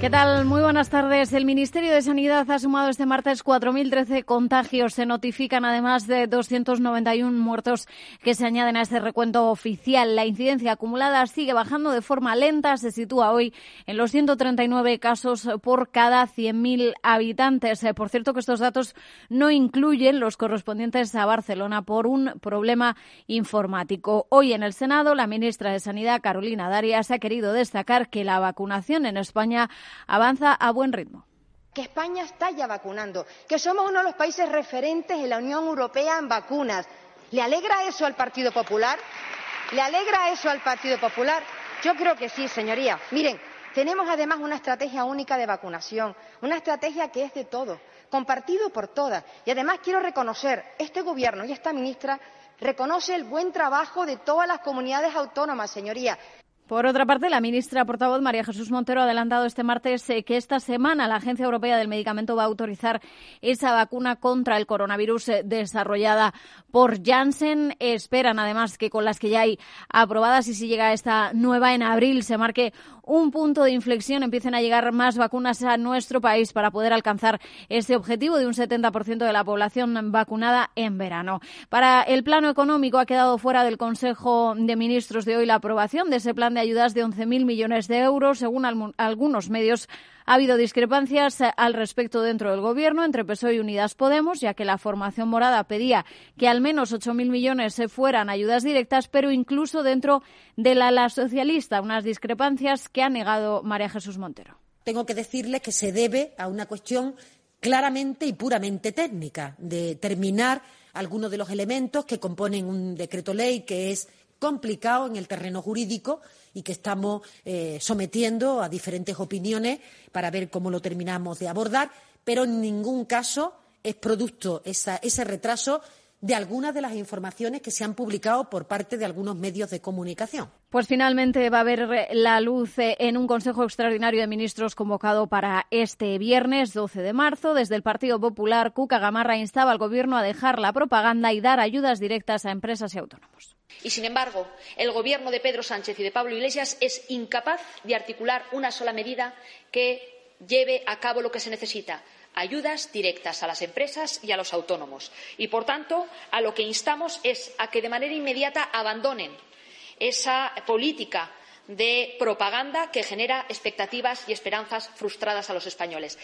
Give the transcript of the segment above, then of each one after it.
¿Qué tal? Muy buenas tardes. El Ministerio de Sanidad ha sumado este martes 4.013 contagios. Se notifican además de 291 muertos que se añaden a este recuento oficial. La incidencia acumulada sigue bajando de forma lenta. Se sitúa hoy en los 139 casos por cada 100.000 habitantes. Eh, por cierto que estos datos no incluyen los correspondientes a Barcelona por un problema informático. Hoy en el Senado, la ministra de Sanidad, Carolina Darias, ha querido destacar que la vacunación en España avanza a buen ritmo que España está ya vacunando, que somos uno de los países referentes en la Unión Europea en vacunas. ¿Le alegra eso al Partido Popular? ¿Le alegra eso al Partido Popular? Yo creo que sí, señoría. Miren, tenemos además una estrategia única de vacunación, una estrategia que es de todos, compartido por todas. Y además quiero reconocer, este Gobierno y esta ministra reconoce el buen trabajo de todas las comunidades autónomas, señoría. Por otra parte, la ministra portavoz María Jesús Montero ha adelantado este martes eh, que esta semana la Agencia Europea del Medicamento va a autorizar esa vacuna contra el coronavirus eh, desarrollada por Janssen. Esperan además que con las que ya hay aprobadas y si llega esta nueva en abril se marque un punto de inflexión, empiecen a llegar más vacunas a nuestro país para poder alcanzar ese objetivo de un 70% de la población vacunada en verano. Para el plano económico ha quedado fuera del Consejo de Ministros de hoy la aprobación de ese plan de ayudas de 11.000 millones de euros, según algunos medios. Ha habido discrepancias eh, al respecto dentro del Gobierno entre PSOE y Unidas Podemos, ya que la formación morada pedía que al menos 8.000 millones se fueran ayudas directas, pero incluso dentro de la ala socialista, unas discrepancias que ha negado María Jesús Montero. Tengo que decirle que se debe a una cuestión claramente y puramente técnica, de terminar algunos de los elementos que componen un decreto ley que es complicado en el terreno jurídico y que estamos eh, sometiendo a diferentes opiniones para ver cómo lo terminamos de abordar, pero en ningún caso es producto ese retraso de algunas de las informaciones que se han publicado por parte de algunos medios de comunicación. Pues finalmente va a haber la luz eh, en un Consejo Extraordinario de Ministros convocado para este viernes 12 de marzo. Desde el Partido Popular, Cuca Gamarra instaba al Gobierno a dejar la propaganda y dar ayudas directas a empresas y autónomos. Y, sin embargo, el Gobierno de Pedro Sánchez y de Pablo Iglesias es incapaz de articular una sola medida que lleve a cabo lo que se necesita ayudas directas a las empresas y a los autónomos. Y, por tanto, a lo que instamos es a que de manera inmediata abandonen esa política de propaganda que genera expectativas y esperanzas frustradas a los españoles.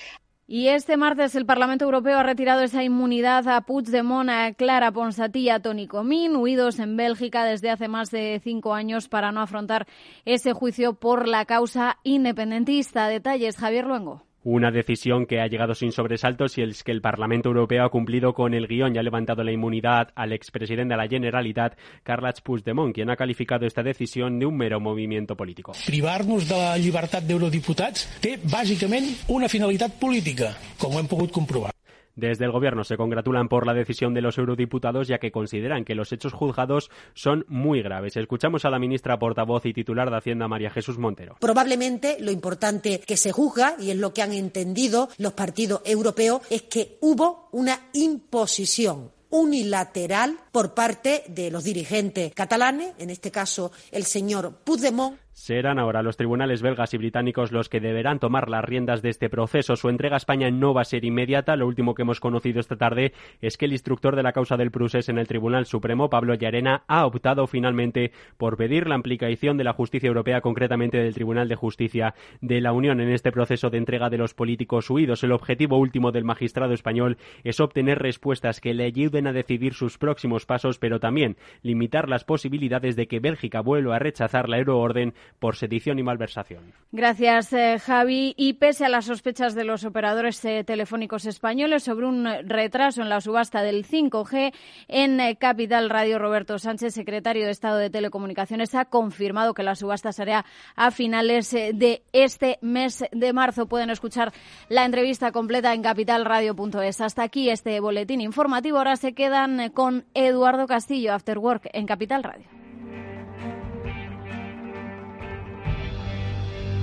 Y este martes el Parlamento Europeo ha retirado esa inmunidad a Puigdemont, a Clara Ponsatí y a Toni Comín, huidos en Bélgica desde hace más de cinco años para no afrontar ese juicio por la causa independentista. Detalles, Javier Luengo. Una decisión que ha llegado sin sobresaltos y es que el Parlamento Europeo ha cumplido con el guion y ha levantado la inmunidad al expresidente de la Generalitat, Carles Puigdemont, quien ha calificado esta decisión de un mero movimiento político. Privar-nos de la llibertat d'eurodiputats té bàsicament una finalitat política, com ho hem pogut comprovar. Desde el Gobierno se congratulan por la decisión de los eurodiputados ya que consideran que los hechos juzgados son muy graves. Escuchamos a la ministra portavoz y titular de Hacienda, María Jesús Montero. Probablemente lo importante que se juzga, y es lo que han entendido los partidos europeos, es que hubo una imposición unilateral por parte de los dirigentes catalanes, en este caso el señor Puigdemont, Serán ahora los tribunales belgas y británicos los que deberán tomar las riendas de este proceso. Su entrega a España no va a ser inmediata. Lo último que hemos conocido esta tarde es que el instructor de la causa del Prusés en el Tribunal Supremo, Pablo Llarena, ha optado finalmente por pedir la implicación de la justicia europea, concretamente del Tribunal de Justicia de la Unión, en este proceso de entrega de los políticos huidos. El objetivo último del magistrado español es obtener respuestas que le ayuden a decidir sus próximos pasos, pero también limitar las posibilidades de que Bélgica vuelva a rechazar la euroorden por sedición y malversación. Gracias, eh, Javi. Y pese a las sospechas de los operadores eh, telefónicos españoles sobre un retraso en la subasta del 5G, en eh, Capital Radio, Roberto Sánchez, secretario de Estado de Telecomunicaciones, ha confirmado que la subasta será a finales de este mes de marzo. Pueden escuchar la entrevista completa en capitalradio.es. Hasta aquí este boletín informativo. Ahora se quedan con Eduardo Castillo, After Work, en Capital Radio.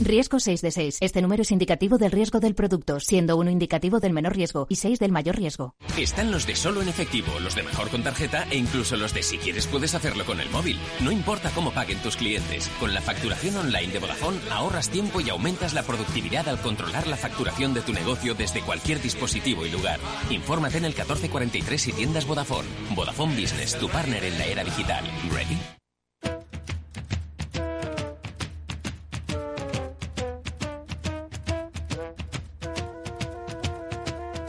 Riesgo 6 de 6. Este número es indicativo del riesgo del producto, siendo uno indicativo del menor riesgo y 6 del mayor riesgo. Están los de solo en efectivo, los de mejor con tarjeta e incluso los de si quieres puedes hacerlo con el móvil. No importa cómo paguen tus clientes. Con la facturación online de Vodafone ahorras tiempo y aumentas la productividad al controlar la facturación de tu negocio desde cualquier dispositivo y lugar. Infórmate en el 1443 y tiendas Vodafone. Vodafone Business, tu partner en la era digital. ¿Ready?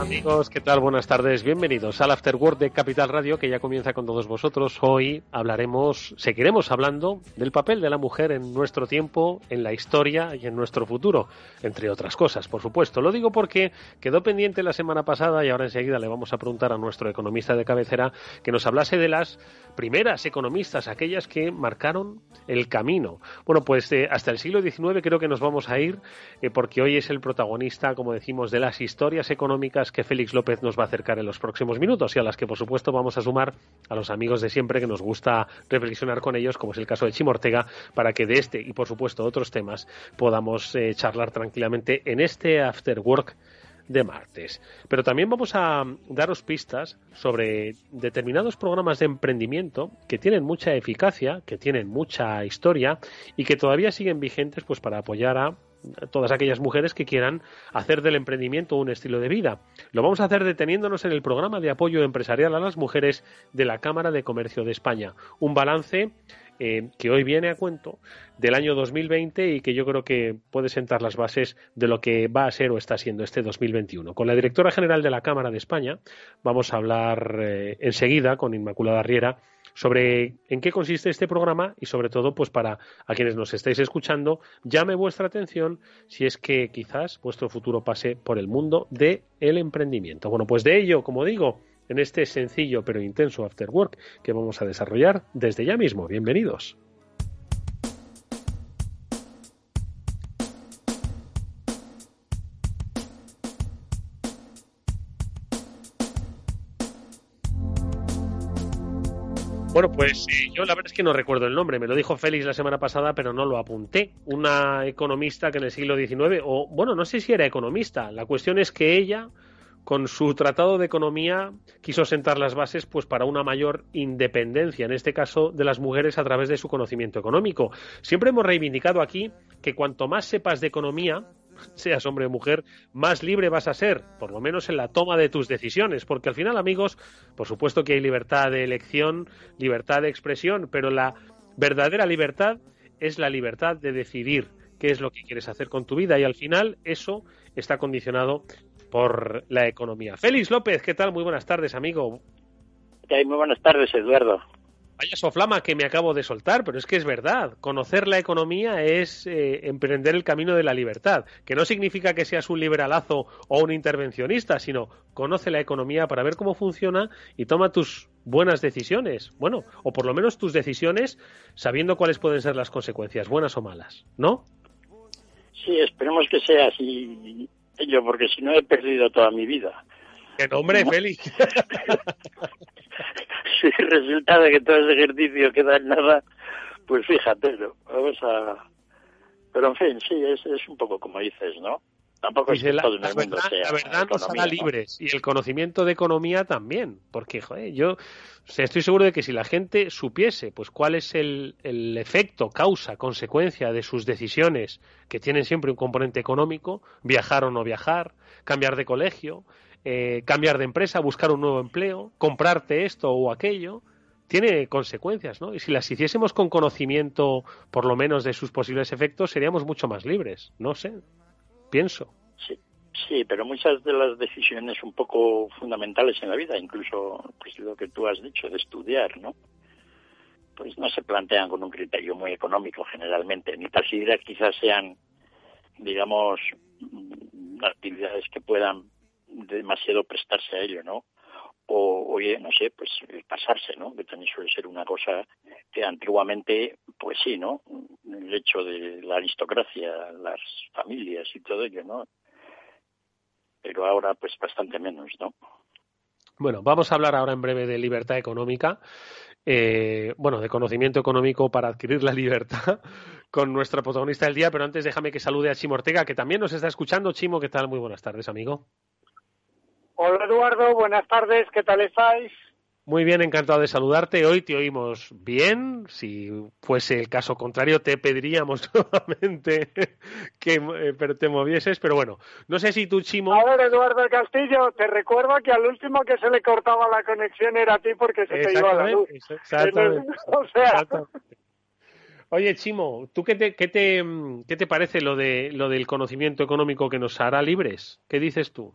Amigos, ¿qué tal? Buenas tardes, bienvenidos al After Work de Capital Radio que ya comienza con todos vosotros. Hoy hablaremos, seguiremos hablando del papel de la mujer en nuestro tiempo, en la historia y en nuestro futuro, entre otras cosas, por supuesto. Lo digo porque quedó pendiente la semana pasada y ahora enseguida le vamos a preguntar a nuestro economista de cabecera que nos hablase de las primeras economistas, aquellas que marcaron el camino. Bueno, pues eh, hasta el siglo XIX creo que nos vamos a ir eh, porque hoy es el protagonista, como decimos, de las historias económicas que Félix López nos va a acercar en los próximos minutos y a las que, por supuesto, vamos a sumar a los amigos de siempre que nos gusta reflexionar con ellos, como es el caso de Chimo Ortega, para que de este y, por supuesto, otros temas podamos eh, charlar tranquilamente en este After Work de martes. Pero también vamos a daros pistas sobre determinados programas de emprendimiento que tienen mucha eficacia, que tienen mucha historia y que todavía siguen vigentes pues para apoyar a todas aquellas mujeres que quieran hacer del emprendimiento un estilo de vida. Lo vamos a hacer deteniéndonos en el programa de apoyo empresarial a las mujeres de la Cámara de Comercio de España. Un balance eh, que hoy viene a cuento del año 2020 y que yo creo que puede sentar las bases de lo que va a ser o está siendo este 2021. Con la directora general de la Cámara de España vamos a hablar eh, enseguida con Inmaculada Riera sobre en qué consiste este programa y sobre todo pues para a quienes nos estáis escuchando llame vuestra atención si es que quizás vuestro futuro pase por el mundo del el emprendimiento. Bueno, pues de ello, como digo, en este sencillo pero intenso After Work que vamos a desarrollar desde ya mismo. Bienvenidos. Bueno, pues eh, yo la verdad es que no recuerdo el nombre. Me lo dijo Félix la semana pasada, pero no lo apunté. Una economista que en el siglo XIX, o bueno, no sé si era economista. La cuestión es que ella con su tratado de economía quiso sentar las bases pues para una mayor independencia en este caso de las mujeres a través de su conocimiento económico. Siempre hemos reivindicado aquí que cuanto más sepas de economía, seas hombre o mujer, más libre vas a ser, por lo menos en la toma de tus decisiones, porque al final, amigos, por supuesto que hay libertad de elección, libertad de expresión, pero la verdadera libertad es la libertad de decidir qué es lo que quieres hacer con tu vida y al final eso está condicionado por la economía. Félix López, ¿qué tal? Muy buenas tardes, amigo. Muy buenas tardes, Eduardo. Vaya soflama que me acabo de soltar, pero es que es verdad. Conocer la economía es eh, emprender el camino de la libertad, que no significa que seas un liberalazo o un intervencionista, sino conoce la economía para ver cómo funciona y toma tus buenas decisiones. Bueno, o por lo menos tus decisiones sabiendo cuáles pueden ser las consecuencias, buenas o malas, ¿no? Sí, esperemos que sea así yo, porque si no he perdido toda mi vida. ¡Qué nombre, Félix! si resulta de que todo ese ejercicio queda en nada, pues fíjate, vamos a... Pero en fin, sí, es, es un poco como dices, ¿no? Tampoco es la, todo en el mundo verdad, sea la verdad nos haga libres y el conocimiento de economía también, porque joder, yo o sea, estoy seguro de que si la gente supiese pues cuál es el, el efecto, causa, consecuencia de sus decisiones que tienen siempre un componente económico, viajar o no viajar, cambiar de colegio, eh, cambiar de empresa, buscar un nuevo empleo, comprarte esto o aquello, tiene consecuencias, ¿no? Y si las hiciésemos con conocimiento, por lo menos, de sus posibles efectos, seríamos mucho más libres. No sé, pienso. Sí, sí, pero muchas de las decisiones un poco fundamentales en la vida, incluso pues lo que tú has dicho de estudiar, ¿no? Pues no se plantean con un criterio muy económico generalmente, ni tal quizás sean, digamos, actividades que puedan demasiado prestarse a ello, ¿no? O, oye, no sé, pues pasarse, ¿no? Que también suele ser una cosa que antiguamente, pues sí, ¿no? El hecho de la aristocracia, las familias y todo ello, ¿no? Pero ahora, pues bastante menos, ¿no? Bueno, vamos a hablar ahora en breve de libertad económica. Eh, bueno, de conocimiento económico para adquirir la libertad con nuestra protagonista del día, pero antes déjame que salude a Chimo Ortega, que también nos está escuchando. Chimo, ¿qué tal? Muy buenas tardes, amigo. Hola Eduardo, buenas tardes, ¿qué tal estáis? Muy bien, encantado de saludarte. Hoy te oímos bien. Si fuese el caso contrario, te pediríamos nuevamente que eh, te movieses. Pero bueno, no sé si tú, Chimo. A ver, Eduardo Castillo, te recuerdo que al último que se le cortaba la conexión era a ti porque se te iba la luz. Exactamente. o sea. Oye, Chimo, ¿tú qué te, qué, te, qué te parece lo, de, lo del conocimiento económico que nos hará libres? ¿Qué dices tú?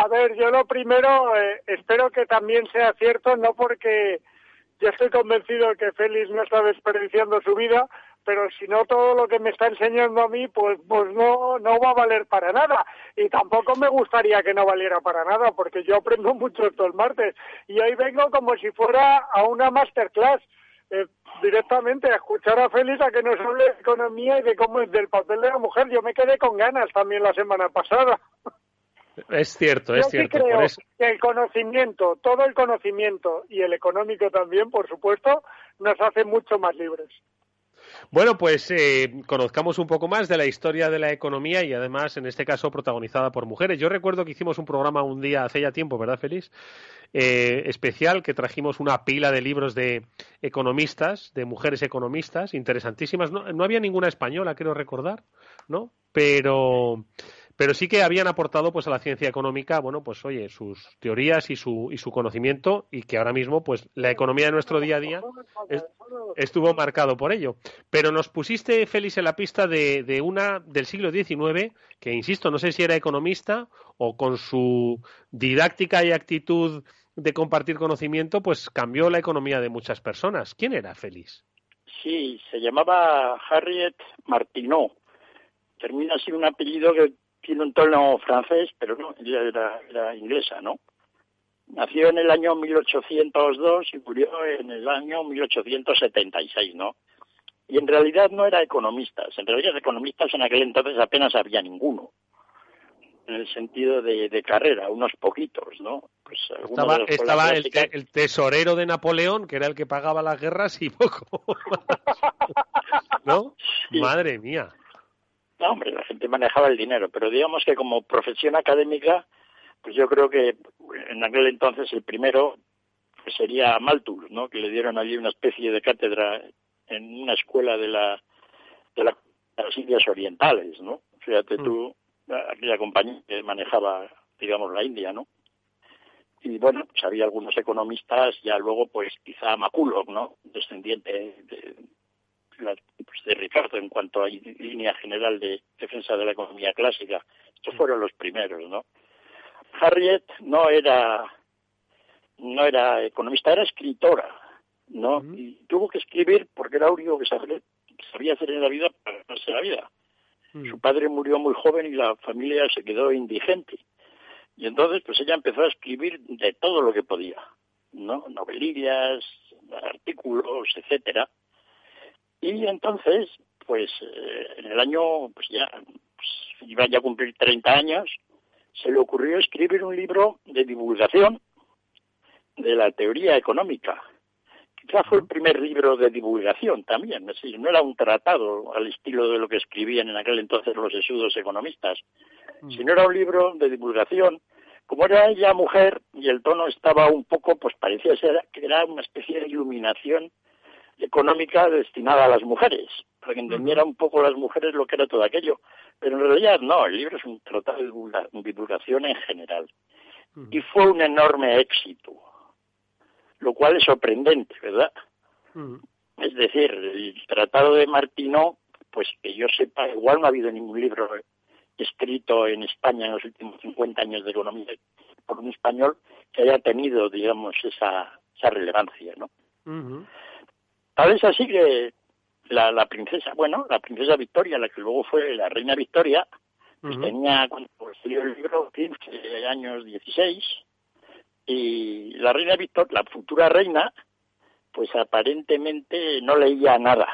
A ver, yo lo primero eh, espero que también sea cierto, no porque yo estoy convencido de que Félix no está desperdiciando su vida, pero si no todo lo que me está enseñando a mí, pues, pues no, no va a valer para nada. Y tampoco me gustaría que no valiera para nada, porque yo aprendo mucho esto el martes. Y hoy vengo como si fuera a una masterclass. Eh, directamente a escuchar a Félix a que nos hable de economía y de cómo es del papel de la mujer. Yo me quedé con ganas también la semana pasada. Es cierto, es cierto. creo que el conocimiento, todo el conocimiento y el económico también, por supuesto, nos hace mucho más libres. Bueno, pues eh, conozcamos un poco más de la historia de la economía y además, en este caso, protagonizada por mujeres. Yo recuerdo que hicimos un programa un día hace ya tiempo, ¿verdad, Félix? Eh, especial, que trajimos una pila de libros de economistas, de mujeres economistas, interesantísimas. No, no había ninguna española, quiero recordar, ¿no? Pero pero sí que habían aportado pues a la ciencia económica, bueno, pues oye, sus teorías y su, y su conocimiento y que ahora mismo pues la economía de nuestro día a día estuvo marcado por ello. Pero nos pusiste, Félix, en la pista de, de una del siglo XIX que, insisto, no sé si era economista o con su didáctica y actitud de compartir conocimiento, pues cambió la economía de muchas personas. ¿Quién era Félix? Sí, se llamaba Harriet Martineau. Termina así un apellido que tiene un tono francés, pero no, ella era, inglesa, ¿no? Nació en el año 1802 y murió en el año 1876, ¿no? Y en realidad no era economista. En realidad economistas en aquel entonces apenas había ninguno. En el sentido de, carrera, unos poquitos, ¿no? Pues estaba, el, tesorero de Napoleón, que era el que pagaba las guerras y poco. ¿No? Madre mía. No, hombre, la gente manejaba el dinero, pero digamos que como profesión académica, pues yo creo que en aquel entonces el primero pues sería Malthus, ¿no? Que le dieron allí una especie de cátedra en una escuela de la de, las Indias Orientales, ¿no? Fíjate mm. tú, aquella compañía que manejaba, digamos, la India, ¿no? Y bueno, pues había algunos economistas, ya luego, pues quizá Maculov, ¿no? Descendiente de, pues, de Ricardo en cuanto a línea general de defensa de la economía clásica. Estos fueron los primeros, ¿no? Harriet no era no era economista, era escritora, ¿no? Y tuvo que escribir porque era lo único que sabía, hacer en la vida para ganarse la vida. Su padre murió muy joven y la familia se quedó indigente. Y entonces, pues ella empezó a escribir de todo lo que podía, ¿no? Novelillas, artículos, etcétera. Y entonces, pues eh, en el año, pues ya, pues, iba ya a cumplir 30 años, se le ocurrió escribir un libro de divulgación de la teoría económica. Quizá fue el primer libro de divulgación también, es decir, no era un tratado al estilo de lo que escribían en aquel entonces los esudos economistas, mm. sino era un libro de divulgación. Como era ella mujer y el tono estaba un poco, pues parecía ser que era una especie de iluminación económica destinada a las mujeres, para que entendieran un poco las mujeres lo que era todo aquello. Pero en realidad no, el libro es un tratado de divulgación en general. Y fue un enorme éxito, lo cual es sorprendente, ¿verdad? Es decir, el tratado de Martino, pues que yo sepa, igual no ha habido ningún libro escrito en España en los últimos 50 años de economía por un español que haya tenido, digamos, esa, esa relevancia, ¿no? Tal es así que la, princesa, bueno, la princesa Victoria, la que luego fue la reina Victoria, pues tenía, cuando escribió el libro 15 años 16 y la reina Victoria, la futura reina, pues aparentemente no leía nada.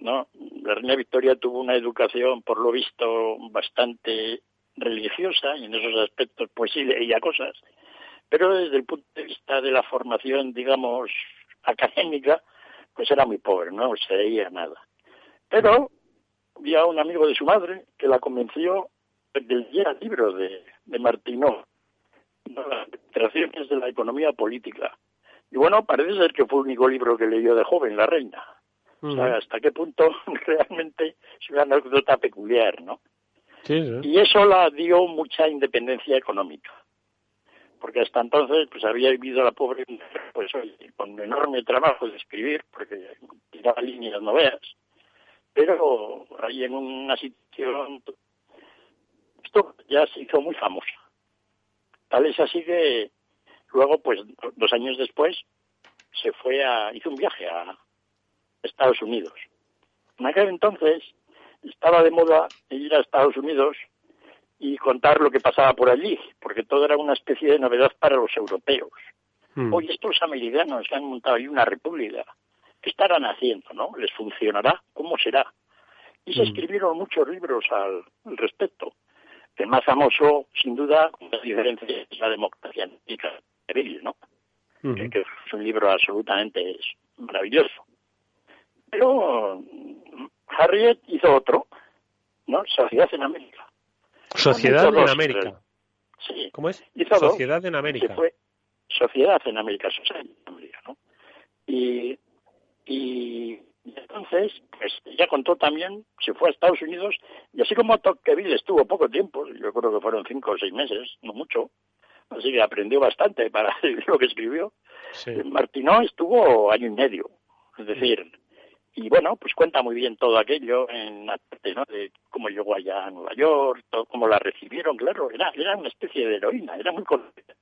¿no? La reina Victoria tuvo una educación, por lo visto, bastante religiosa y en esos aspectos pues sí leía cosas, pero desde el punto de vista de la formación, digamos, académica, pues era muy pobre, no se leía nada. Pero había un amigo de su madre que la convenció del día libro de, de Martinó, las ilustraciones de la economía política. Y bueno, parece ser que fue el único libro que leyó de joven, La Reina. O sea, hasta qué punto realmente es una anécdota peculiar, ¿no? Y eso la dio mucha independencia económica. Porque hasta entonces, pues había vivido la pobre pues con enorme trabajo de escribir, porque tiraba líneas no veas. Pero ahí en una situación, esto ya se hizo muy famosa. Tal es así que luego, pues dos años después, se fue a, hizo un viaje a Estados Unidos. En aquel entonces estaba de moda ir a Estados Unidos y contar lo que pasaba por allí, porque todo era una especie de novedad para los europeos. Hmm. Hoy estos americanos que han montado ahí una república, ¿qué estarán haciendo, no? ¿Les funcionará? ¿Cómo será? Y se hmm. escribieron muchos libros al, respecto. El más famoso, sin duda, la diferencia, es la democracia de Bill, ¿no? Hmm. Que es un libro absolutamente maravilloso. Pero Harriet hizo otro, ¿no? Sociedad en América. Sociedad en América. Sí. ¿Cómo es? Hizo Sociedad en América. Fue Sociedad en América, Sociedad en América, ¿no? Y, y, entonces, pues ya contó también, se fue a Estados Unidos, y así como Tocqueville estuvo poco tiempo, yo creo que fueron cinco o seis meses, no mucho, así que aprendió bastante para lo que escribió. Sí. Estuvo año y medio, es decir, y bueno, pues cuenta muy bien todo aquello en la parte, ¿no? De cómo llegó allá a Nueva York, todo, cómo la recibieron, claro, era, era una especie de heroína, era muy conocida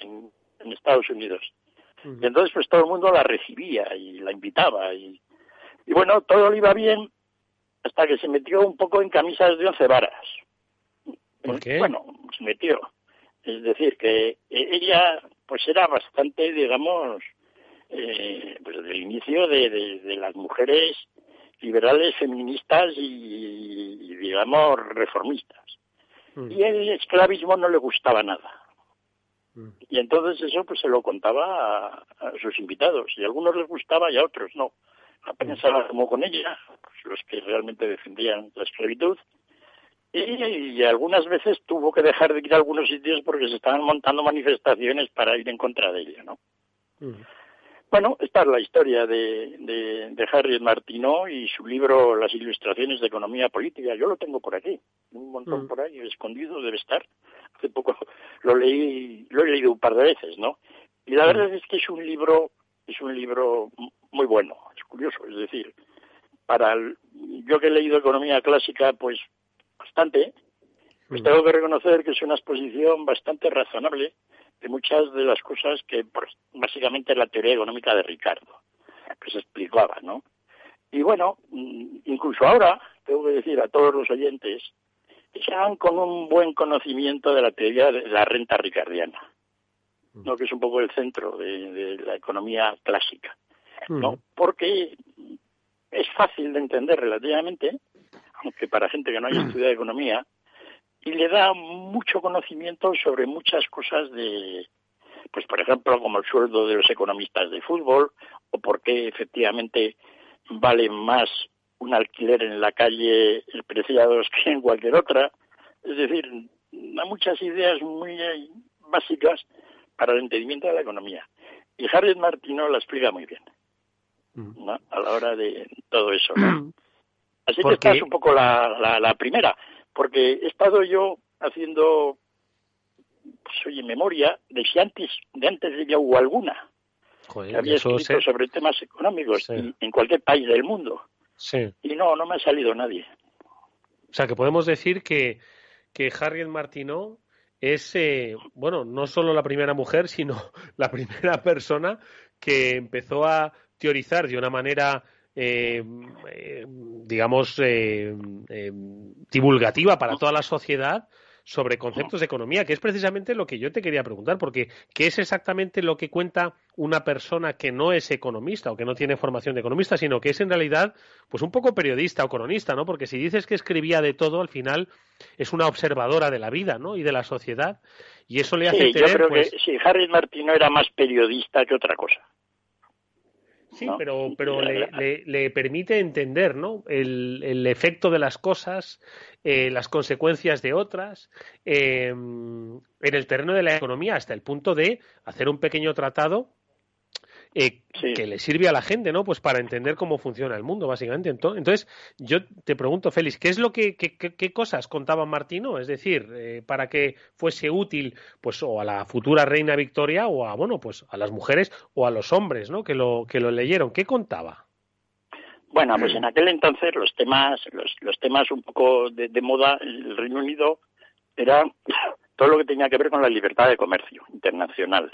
en, Estados Unidos. Y entonces pues todo el mundo la recibía y la invitaba y, y bueno, todo le iba bien hasta que se metió un poco en camisas de once varas. ¿Por qué? Bueno, se metió. Es decir, que ella pues era bastante, digamos, eh, pues del inicio de, las mujeres liberales, feministas y, digamos, reformistas. Mm. Y el esclavismo no le gustaba nada. Mm. Y entonces eso pues se lo contaba a, sus invitados. Y a algunos les gustaba y a otros no. Mm. como con ella, pues, los que realmente defendían la esclavitud. Y, algunas veces tuvo que dejar de ir a algunos sitios porque se estaban montando manifestaciones para ir en contra de ella, ¿no? Bueno, esta es la historia de, de, de Harriet Martineau y su libro Las ilustraciones de economía política. Yo lo tengo por aquí, un montón mm. por ahí, escondido debe estar. Hace poco lo leí, lo he leído un par de veces, ¿no? Y la mm. verdad es que es un libro, es un libro muy bueno, es curioso, es decir, para yo que he leído economía clásica, pues bastante, pues mm. tengo que reconocer que es una exposición bastante razonable de muchas de las cosas que básicamente la teoría económica de Ricardo, que se explicaba, ¿no? Y bueno, mm, incluso ahora, tengo que decir a todos los oyentes, que se hagan con un buen conocimiento de la teoría de la renta ricardiana, ¿no? que es un poco el centro de, la economía clásica, ¿no? Porque es fácil de entender relativamente, aunque para gente que no haya estudiado economía, y le da mucho conocimiento sobre muchas cosas de, pues por ejemplo, como el sueldo de los economistas de fútbol, o por qué efectivamente vale más un alquiler en la calle preciados que en cualquier otra. Es decir, da muchas ideas muy básicas para el entendimiento de la economía. Y Harriet Martino la explica muy bien, mm. ¿no? A la hora de todo eso, Así que esta es un poco la, la primera porque he estado yo haciendo, pues oye, memoria de si antes de antes de ya hubo alguna que había escrito sobre temas económicos en cualquier país del mundo. Sí. Y no, no me ha salido nadie. O sea, que podemos decir que, que Harriet Martineau es, eh, bueno, no solo la primera mujer, sino la primera persona que empezó a teorizar de una manera eh, eh, digamos, eh, divulgativa para toda la sociedad sobre conceptos de economía, que es precisamente lo que yo te quería preguntar, porque ¿qué es exactamente lo que cuenta una persona que no es economista o que no tiene formación de economista, sino que es en realidad pues un poco periodista o cronista, ¿no? Porque si dices que escribía de todo, al final es una observadora de la vida, ¿no? Y de la sociedad, y eso le hace sí, tener, yo creo pues... que sí, Harry Martino era más periodista que otra cosa. Sí, pero, pero le, le, le, permite entender ¿no? el, el, efecto de las cosas, eh, las consecuencias de otras, eh, en el terreno de la economía, hasta el punto de hacer un pequeño tratado eh, sí. que le sirve a la gente, ¿no? Pues para entender cómo funciona el mundo, básicamente. Entonces, yo te pregunto, Félix, ¿qué es lo que, qué, qué, cosas contaba Martino? Es decir, eh, para que fuese útil, pues, o a la futura reina Victoria, o a, bueno, pues, a las mujeres o a los hombres, ¿no? Que lo, que lo leyeron. ¿Qué contaba? Bueno, pues en aquel entonces los temas, los, los temas un poco de, de moda, el Reino Unido era todo lo que tenía que ver con la libertad de comercio internacional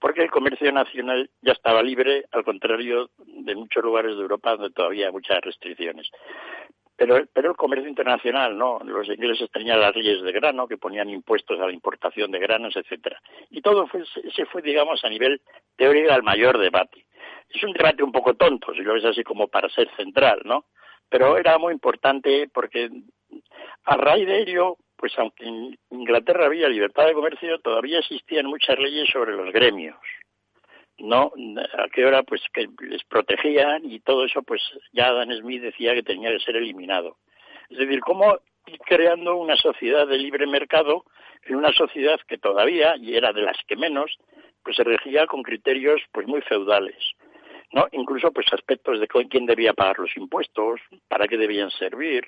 porque el comercio nacional ya estaba libre, al contrario de muchos lugares de Europa donde todavía hay muchas restricciones. Pero, el comercio internacional, ¿no? Los ingleses tenían las leyes de grano que ponían impuestos a la importación de granos, etcétera. Y todo fue, se fue, digamos, a nivel teórico al mayor debate. Es un debate un poco tonto, si lo ves así como para ser central, ¿no? Pero era muy importante porque a raíz de ello pues aunque en Inglaterra había libertad de comercio, todavía existían muchas leyes sobre los gremios. ¿No? A qué hora, pues que les protegían y todo eso, pues ya Adam Smith decía que tenía que ser eliminado. Es decir, cómo ir creando una sociedad de libre mercado en una sociedad que todavía, y era de las que menos, pues se regía con criterios pues muy feudales. ¿no? Incluso pues aspectos de quién debía pagar los impuestos, para qué debían servir,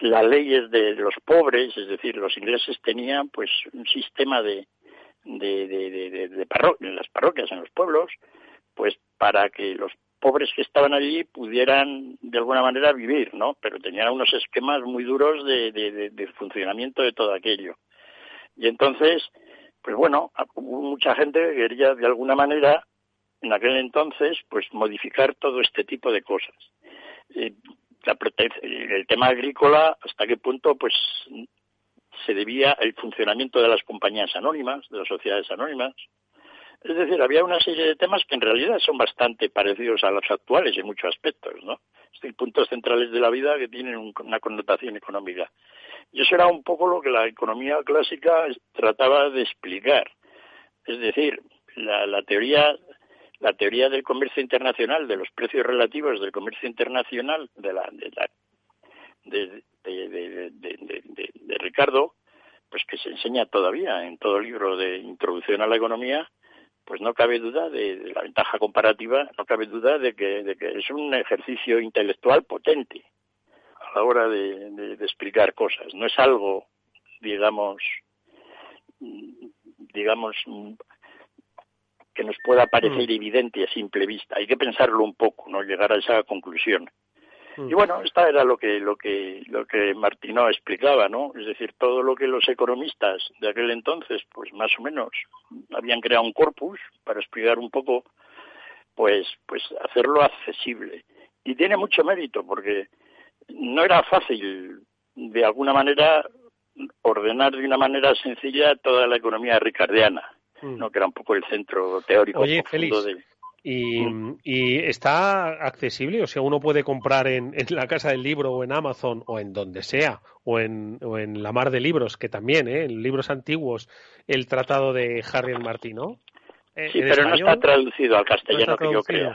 las leyes de los pobres, es decir, los ingleses tenían pues un sistema de, de, de, de, parro en las parroquias, en los pueblos, pues para que los pobres que estaban allí pudieran de alguna manera vivir, ¿no? Pero tenían unos esquemas muy duros de funcionamiento de todo aquello. Y entonces, pues bueno, hubo mucha gente que quería de alguna manera, en aquel entonces, pues modificar todo este tipo de cosas. Eh, la el tema agrícola, hasta qué punto pues se debía el funcionamiento de las compañías anónimas, de las sociedades anónimas. Es decir, había una serie de temas que en realidad son bastante parecidos a los actuales en muchos aspectos, ¿no? Son puntos centrales de la vida que tienen un, una connotación económica. Y eso era un poco lo que la economía clásica trataba de explicar. Es decir, la teoría la teoría del comercio internacional, de los precios relativos del comercio internacional de la de, la, de, de, Ricardo, pues que se enseña todavía en todo libro de Introducción a la Economía, pues no cabe duda de, la ventaja comparativa, no cabe duda de que, de que es un ejercicio intelectual potente a la hora de explicar cosas. No es algo, digamos, digamos, que nos pueda parecer mm. evidente a simple vista. Hay que pensarlo un poco, no llegar a esa conclusión. Mm. Y bueno, esta era lo que lo que lo que Martino explicaba, ¿no? Es decir, todo lo que los economistas de aquel entonces, pues más o menos, habían creado un corpus para explicar un poco, pues pues hacerlo accesible. Y tiene mucho mérito porque no era fácil de alguna manera ordenar de una manera sencilla toda la economía ricardiana ¿no? que era un poco el centro teórico Oye, Félix, de... ¿Y, mm. ¿Y, está accesible? O sea, uno puede comprar en, en, la casa del libro o en Amazon o en donde sea, o en, o en la mar de libros, que también, ¿eh? en libros antiguos, el tratado de Harry el Martino. Eh, sí, pero español, no está traducido al castellano no que yo creo.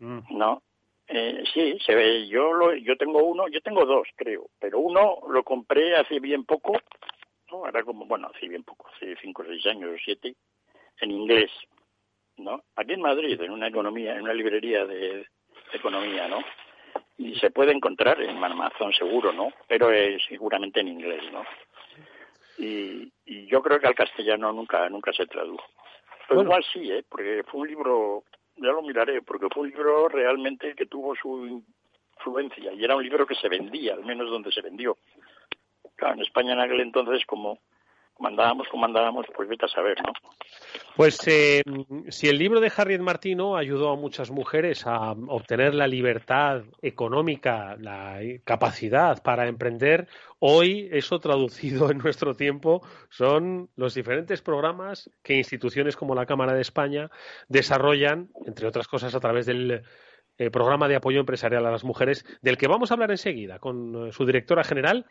Mm. No. Eh, sí, se ve. Yo, lo, yo tengo uno, yo tengo dos, creo, pero uno lo compré hace bien poco ¿no? Era como, bueno, hace bien poco, hace cinco o seis años o siete, en inglés, ¿no? Aquí en Madrid, en una economía, en una librería de, de economía, ¿no? Y se puede encontrar en Amazon seguro, ¿no? Pero es seguramente en inglés, ¿no? Y, y yo creo que al castellano nunca, nunca se tradujo. Pero bueno. igual sí, ¿eh? Porque fue un libro, ya lo miraré, porque fue un libro realmente que tuvo su influencia y era un libro que se vendía, al menos donde se vendió. Claro, en España en aquel entonces, como, mandábamos como mandábamos, pues vete a saber, ¿no? Pues eh, si el libro de Harriet Martino ayudó a muchas mujeres a obtener la libertad económica, la capacidad para emprender, hoy eso traducido en nuestro tiempo son los diferentes programas que instituciones como la Cámara de España desarrollan, entre otras cosas a través del eh, programa de apoyo empresarial a las mujeres, del que vamos a hablar enseguida con eh, su directora general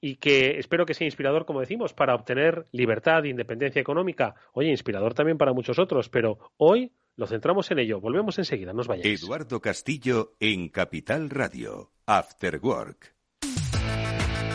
y que espero que sea inspirador, como decimos, para obtener libertad, e independencia económica. Oye, inspirador también para muchos otros, pero hoy lo centramos en ello. Volvemos enseguida, nos vayáis. Eduardo Castillo en Capital Radio, After Work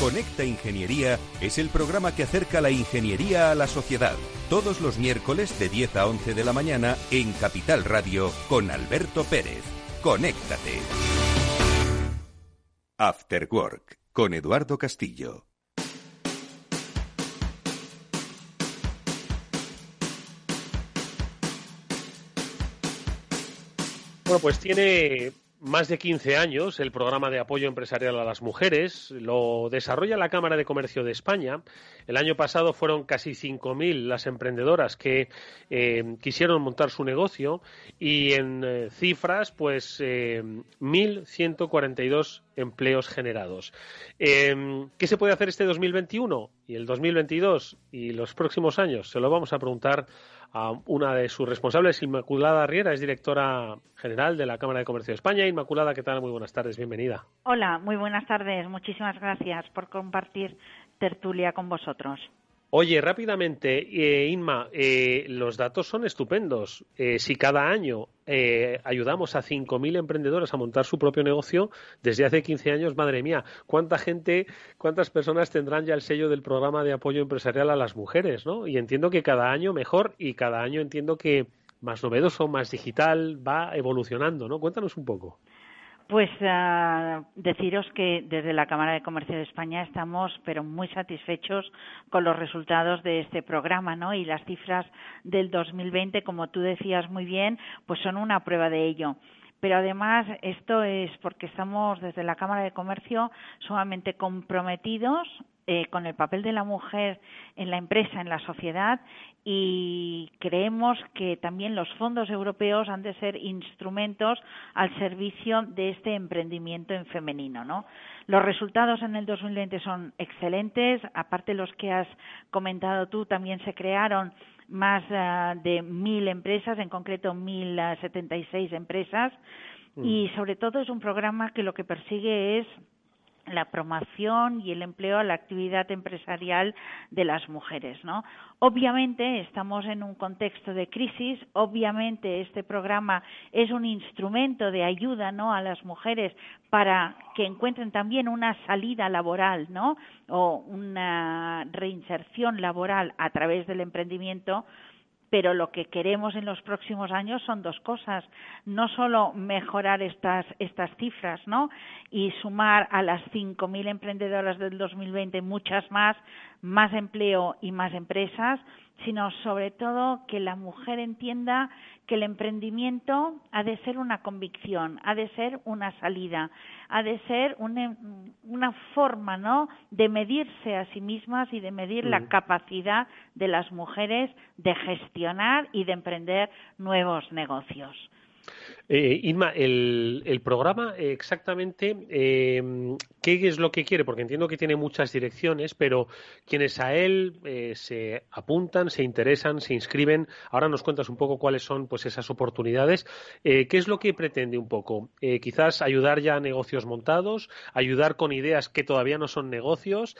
Conecta Ingeniería es el programa que acerca la ingeniería a la sociedad. Todos los miércoles de 10 a 11 de la mañana en Capital Radio con Alberto Pérez. Conéctate. After Work con Eduardo Castillo. Bueno, pues tiene más de 15 años el programa de apoyo empresarial a las mujeres. Lo desarrolla la Cámara de Comercio de España. El año pasado fueron casi 5.000 las emprendedoras que eh, quisieron montar su negocio y en eh, cifras, pues 1.142 eh, empleos generados. ¿Qué se puede hacer este 2021 y el 2022 y los próximos años? Se lo vamos a preguntar una de sus responsables, Inmaculada Riera, es directora general de la Cámara de Comercio de España. Inmaculada, ¿qué tal? Muy buenas tardes, bienvenida. Hola, muy buenas tardes. Muchísimas gracias por compartir tertulia con vosotros. Oye, rápidamente, eh, Inma, eh, los datos son estupendos. Eh, si cada año ayudamos a 5.000 emprendedores a montar su propio negocio, desde hace 15 años, madre mía, ¿cuánta gente, cuántas personas tendrán ya el sello del programa de apoyo empresarial a las mujeres? ¿no? Y entiendo que cada año mejor y cada año entiendo que más novedoso, más digital, va evolucionando, ¿no? Cuéntanos un poco. Pues uh, deciros que desde la Cámara de Comercio de España estamos, pero muy satisfechos con los resultados de este programa, ¿no? Y las cifras del 2020, como tú decías muy bien, pues son una prueba de ello pero además esto es porque estamos desde la Cámara de Comercio sumamente comprometidos eh, con el papel de la mujer en la empresa, en la sociedad y creemos que también los fondos europeos han de ser instrumentos al servicio de este emprendimiento en femenino, ¿no? Los resultados en el 2020 son excelentes, aparte los que has comentado tú, también se crearon más uh, de mil empresas, en concreto mil setenta y seis empresas, mm. y sobre todo es un programa que lo que persigue es la promoción y el empleo a la actividad empresarial de las mujeres, ¿no? Obviamente estamos en un contexto de crisis, obviamente este programa es un instrumento de ayuda, ¿no? a las mujeres para que encuentren también una salida laboral, ¿no? o una reinserción laboral a través del emprendimiento pero lo que queremos en los próximos años son dos cosas no solo mejorar estas estas cifras no y sumar a las 5.000 emprendedoras del 2020 muchas más más empleo y más empresas sino sobre todo que la mujer entienda que el emprendimiento ha de ser una convicción, ha de ser una salida, ha de ser una, una forma ¿no? de medirse a sí mismas y de medir la mm. capacidad de las mujeres de gestionar y de emprender nuevos negocios. Eh, el, programa exactamente, eh, ¿qué es lo que quiere? Porque entiendo que tiene muchas direcciones, pero quienes a él eh, se apuntan, se interesan, se inscriben, ahora nos cuentas un poco cuáles son pues esas oportunidades. Eh, ¿Qué es lo que pretende un poco? Eh, quizás ayudar ya a negocios montados, ayudar con ideas que todavía no son negocios,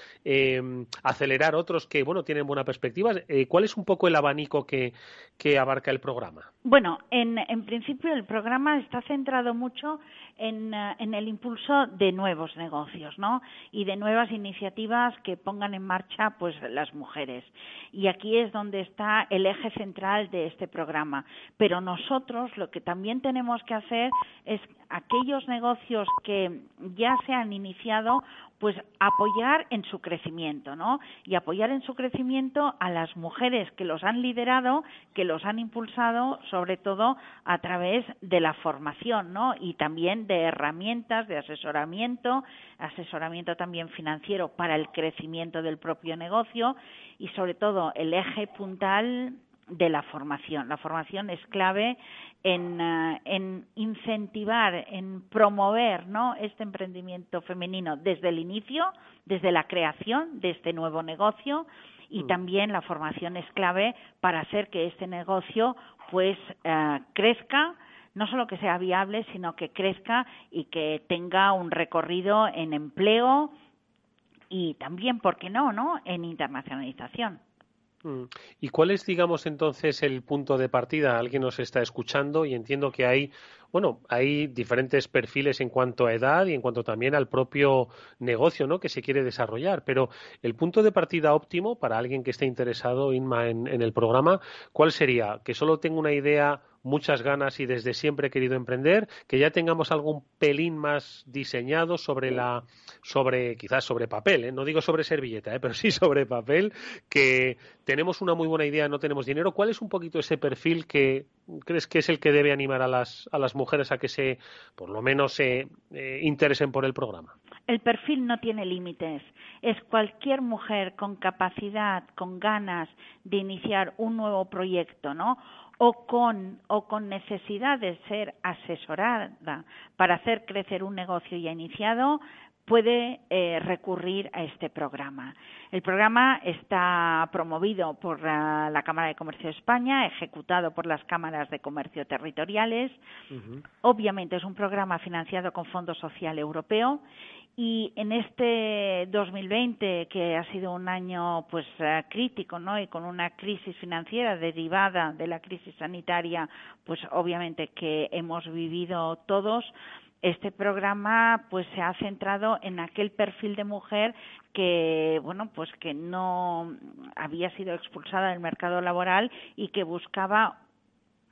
acelerar otros que, bueno, tienen buena perspectiva. ¿Cuál es un poco el abanico que, que abarca el programa? Bueno, en, en principio el programa está centrado mucho en, eh, en, el impulso de nuevos negocios, ¿no? Y de nuevas iniciativas que pongan en marcha, pues, las mujeres. Y aquí es donde está el eje central de este programa. Pero nosotros lo que también tenemos que hacer es aquellos negocios que ya se han iniciado pues apoyar en su crecimiento, ¿no? Y apoyar en su crecimiento a las mujeres que los han liderado, que los han impulsado, sobre todo a través de la formación, ¿no? Y también de herramientas de asesoramiento, asesoramiento también financiero para el crecimiento del propio negocio y sobre todo el eje puntal de la formación. La formación es clave en, eh, en, incentivar, en promover ¿no? este emprendimiento femenino desde el inicio, desde la creación de este nuevo negocio y mm. también la formación es clave para hacer que este negocio pues eh, crezca no solo que sea viable, sino que crezca y que tenga un recorrido en empleo y también, ¿por qué no?, ¿no?, en internacionalización. Mm. ¿Y cuál es, digamos, entonces el punto de partida? Alguien nos está escuchando y entiendo que hay, bueno, hay diferentes perfiles en cuanto a edad y en cuanto también al propio negocio, ¿no? Que se quiere desarrollar. Pero el punto de partida óptimo para alguien que esté interesado, Inma, en, en el programa, ¿cuál sería? Que solo tenga una idea muchas ganas y desde siempre he querido emprender, que ya tengamos algún pelín más diseñado sobre la, sobre, quizás sobre papel, ¿eh? no digo sobre servilleta, ¿eh? pero sí sobre papel, que tenemos una muy buena idea, no tenemos dinero. ¿Cuál es un poquito ese perfil que crees que es el que debe animar a las, a las mujeres a que se, por lo menos, se eh, interesen por el programa? El perfil no tiene límites. Es cualquier mujer con capacidad, con ganas de iniciar un nuevo proyecto, ¿no? O con, o con necesidad de ser asesorada para hacer crecer un negocio ya iniciado, puede eh, recurrir a este programa. El programa está promovido por la, la, Cámara de Comercio de España, ejecutado por las cámaras de comercio territoriales. Obviamente es un programa financiado con Fondo Social Europeo y en este 2020 que ha sido un año pues eh, crítico no y con una crisis financiera derivada de la crisis sanitaria pues obviamente que hemos vivido todos este programa pues se ha centrado en aquel perfil de mujer que bueno pues que no había sido expulsada del mercado laboral y que buscaba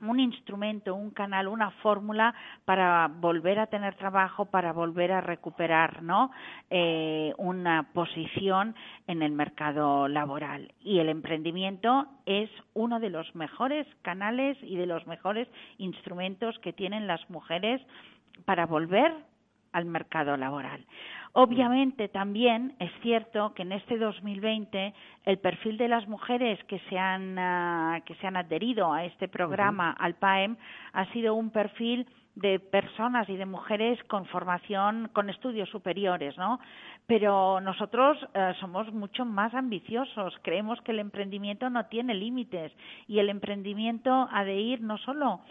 un instrumento, un canal, una fórmula para volver a tener trabajo, para volver a recuperar ¿no? Eh, una posición en el mercado laboral. Y el emprendimiento es uno de los mejores canales y de los mejores instrumentos que tienen las mujeres para volver al mercado laboral. Obviamente también es cierto que en este 2020 el perfil de las mujeres que se han, ah, que se han adherido a este programa, al PAEM, ha sido un perfil de personas y de mujeres con formación, con estudios superiores, ¿no? Pero nosotros eh, somos mucho más ambiciosos. Creemos que el emprendimiento no tiene límites y el emprendimiento ha de ir no solo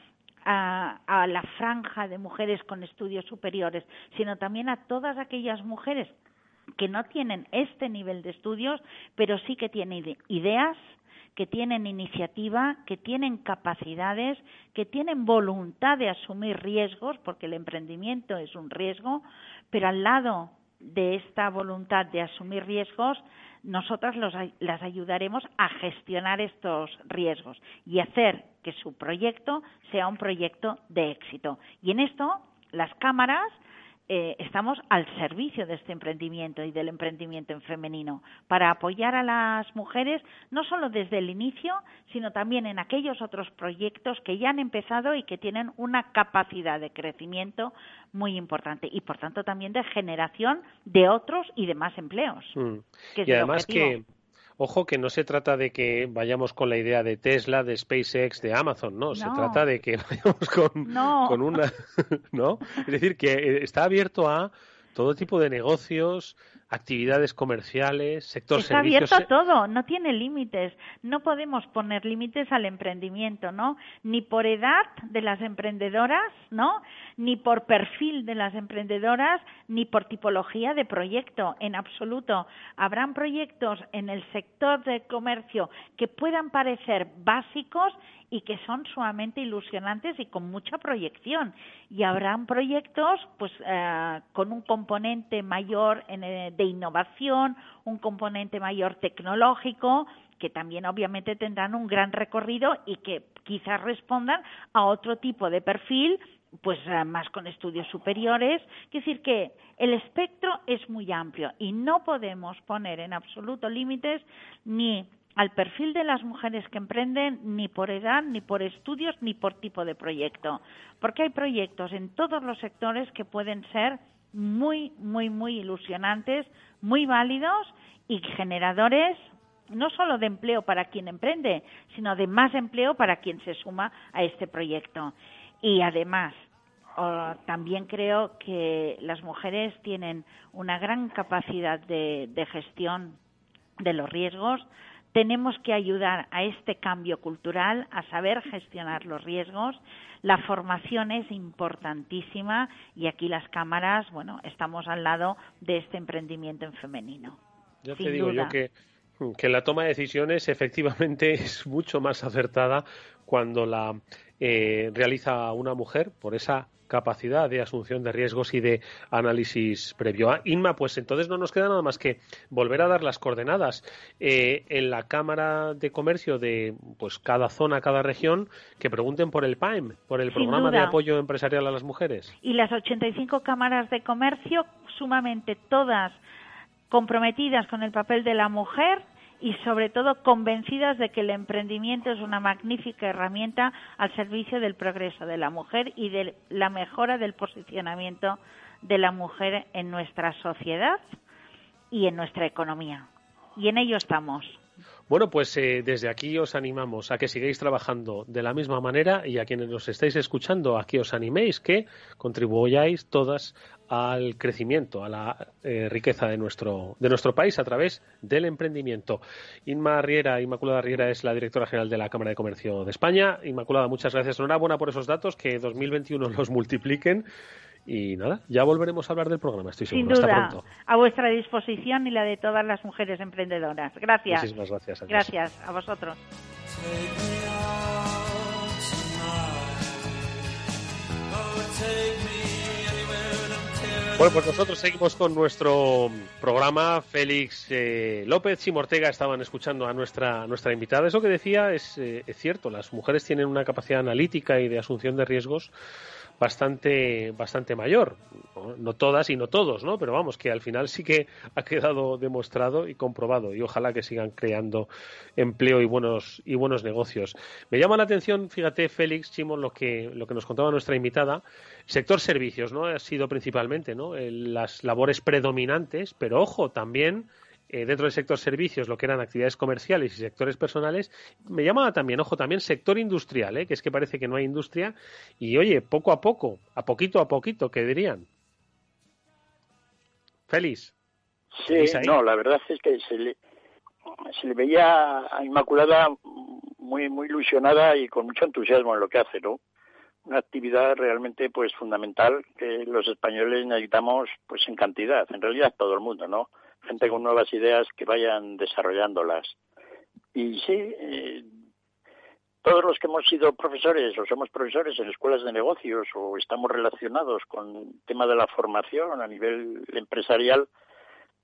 a, la franja de mujeres con estudios superiores, sino también a todas aquellas mujeres que no tienen este nivel de estudios, pero sí que tienen ideas, que tienen iniciativa, que tienen capacidades, que tienen voluntad de asumir riesgos, porque el emprendimiento es un riesgo, pero al lado de esta voluntad de asumir riesgos, nosotras las ayudaremos a gestionar estos riesgos y hacer que su proyecto sea un proyecto de éxito. Y en esto, las cámaras eh, estamos al servicio de este emprendimiento y del emprendimiento en femenino para apoyar a las mujeres no solo desde el inicio, sino también en aquellos otros proyectos que ya han empezado y que tienen una capacidad de crecimiento muy importante y por tanto también de generación de otros y de más empleos. Mm. y además que Ojo que no se trata de que vayamos con la idea de Tesla, de SpaceX, de Amazon, no, se trata de que vayamos con, con una, ¿no? Es decir, que eh, está abierto a todo tipo de negocios, actividades comerciales, sector Está abierto a todo, no tiene límites. No podemos poner límites al emprendimiento, ¿no? Ni por edad de las emprendedoras, ¿no? Ni por perfil de las emprendedoras, ni por tipología de proyecto, en absoluto. Habrán proyectos en el sector de comercio que puedan parecer básicos y que son sumamente ilusionantes y con mucha proyección. Y habrán proyectos pues eh, con un componente mayor eh, de innovación, un componente mayor tecnológico, que también obviamente tendrán un gran recorrido y que quizás respondan a otro tipo de perfil pues eh, más con estudios superiores. Es decir, que el espectro es muy amplio y no podemos poner en absoluto límites ni al perfil de las mujeres que emprenden ni por edad, ni por estudios, ni por tipo de proyecto. Porque hay proyectos en todos los sectores que pueden ser muy, muy, muy ilusionantes, muy válidos y generadores no solo de empleo para quien emprende, sino de más empleo para quien se suma a este proyecto. Y además, también creo que las mujeres tienen una gran capacidad de, gestión de los riesgos, tenemos que ayudar a este cambio cultural, a saber gestionar los riesgos. La formación es importantísima y aquí las cámaras, bueno, estamos al lado de este emprendimiento en femenino. Ya te digo yo que, que la toma de decisiones efectivamente es mucho más acertada cuando la eh, realiza una mujer por esa capacidad de asunción de riesgos y de análisis previo. Ah, Inma, pues entonces no nos queda nada más que volver a dar las coordenadas eh, en la Cámara de Comercio de pues cada zona, cada región, que pregunten por el PAEM, por el Programa de Apoyo Empresarial a las Mujeres. Y las 85 cámaras de comercio, sumamente todas comprometidas con el papel de la mujer y sobre todo convencidas de que el emprendimiento es una magnífica herramienta al servicio del progreso de la mujer y de la mejora del posicionamiento de la mujer en nuestra sociedad y en nuestra economía. Y en ello estamos. Bueno, pues eh, desde aquí os animamos a que sigáis trabajando de la misma manera y a quienes nos estáis escuchando, a que os animéis, que contribuyáis todas al crecimiento, a la eh, riqueza de nuestro, de nuestro país a través del emprendimiento. Inma Riera, Inmaculada Riera es la directora general de la Cámara de Comercio de España. Inmaculada, muchas gracias. Enhorabuena por esos datos, que 2021 los multipliquen. Y nada, ya volveremos a hablar del programa, estoy seguro. Sin duda, pronto. a vuestra disposición y la de todas las mujeres emprendedoras. Gracias. Muchísimas gracias. Gracias a vosotros. Bueno, pues nosotros seguimos con nuestro programa. Félix eh, López y Mortega estaban escuchando a nuestra, nuestra invitada. Eso que decía es, eh, es cierto. Las mujeres tienen una capacidad analítica y de asunción de riesgos bastante, bastante mayor. ¿no? todas y no todos, ¿no? Pero vamos, que al final sí que ha quedado demostrado y comprobado y ojalá que sigan creando empleo y buenos, y buenos negocios. Me llama la atención, fíjate, Félix, Chimón, lo que, lo que nos contaba nuestra invitada. Sector servicios, ¿no? Ha sido principalmente, ¿no? Las labores predominantes, pero ojo, también eh, dentro del sector servicios, lo que eran actividades comerciales y sectores personales, me llama también, ojo, también sector industrial, ¿eh? que es que parece que no hay industria, y oye, poco a poco, a poquito a poquito, ¿qué dirían? Feliz. Sí, no, la verdad es que se le, se le veía a Inmaculada muy, muy ilusionada y con mucho entusiasmo en lo que hace, ¿no? Una actividad realmente pues fundamental que los españoles necesitamos pues en cantidad, en realidad todo el mundo, ¿no? Gente con nuevas ideas que vayan desarrollándolas. Y sí, eh, todos los que hemos sido profesores o somos profesores en escuelas de negocios o estamos relacionados con el tema de la formación a nivel empresarial,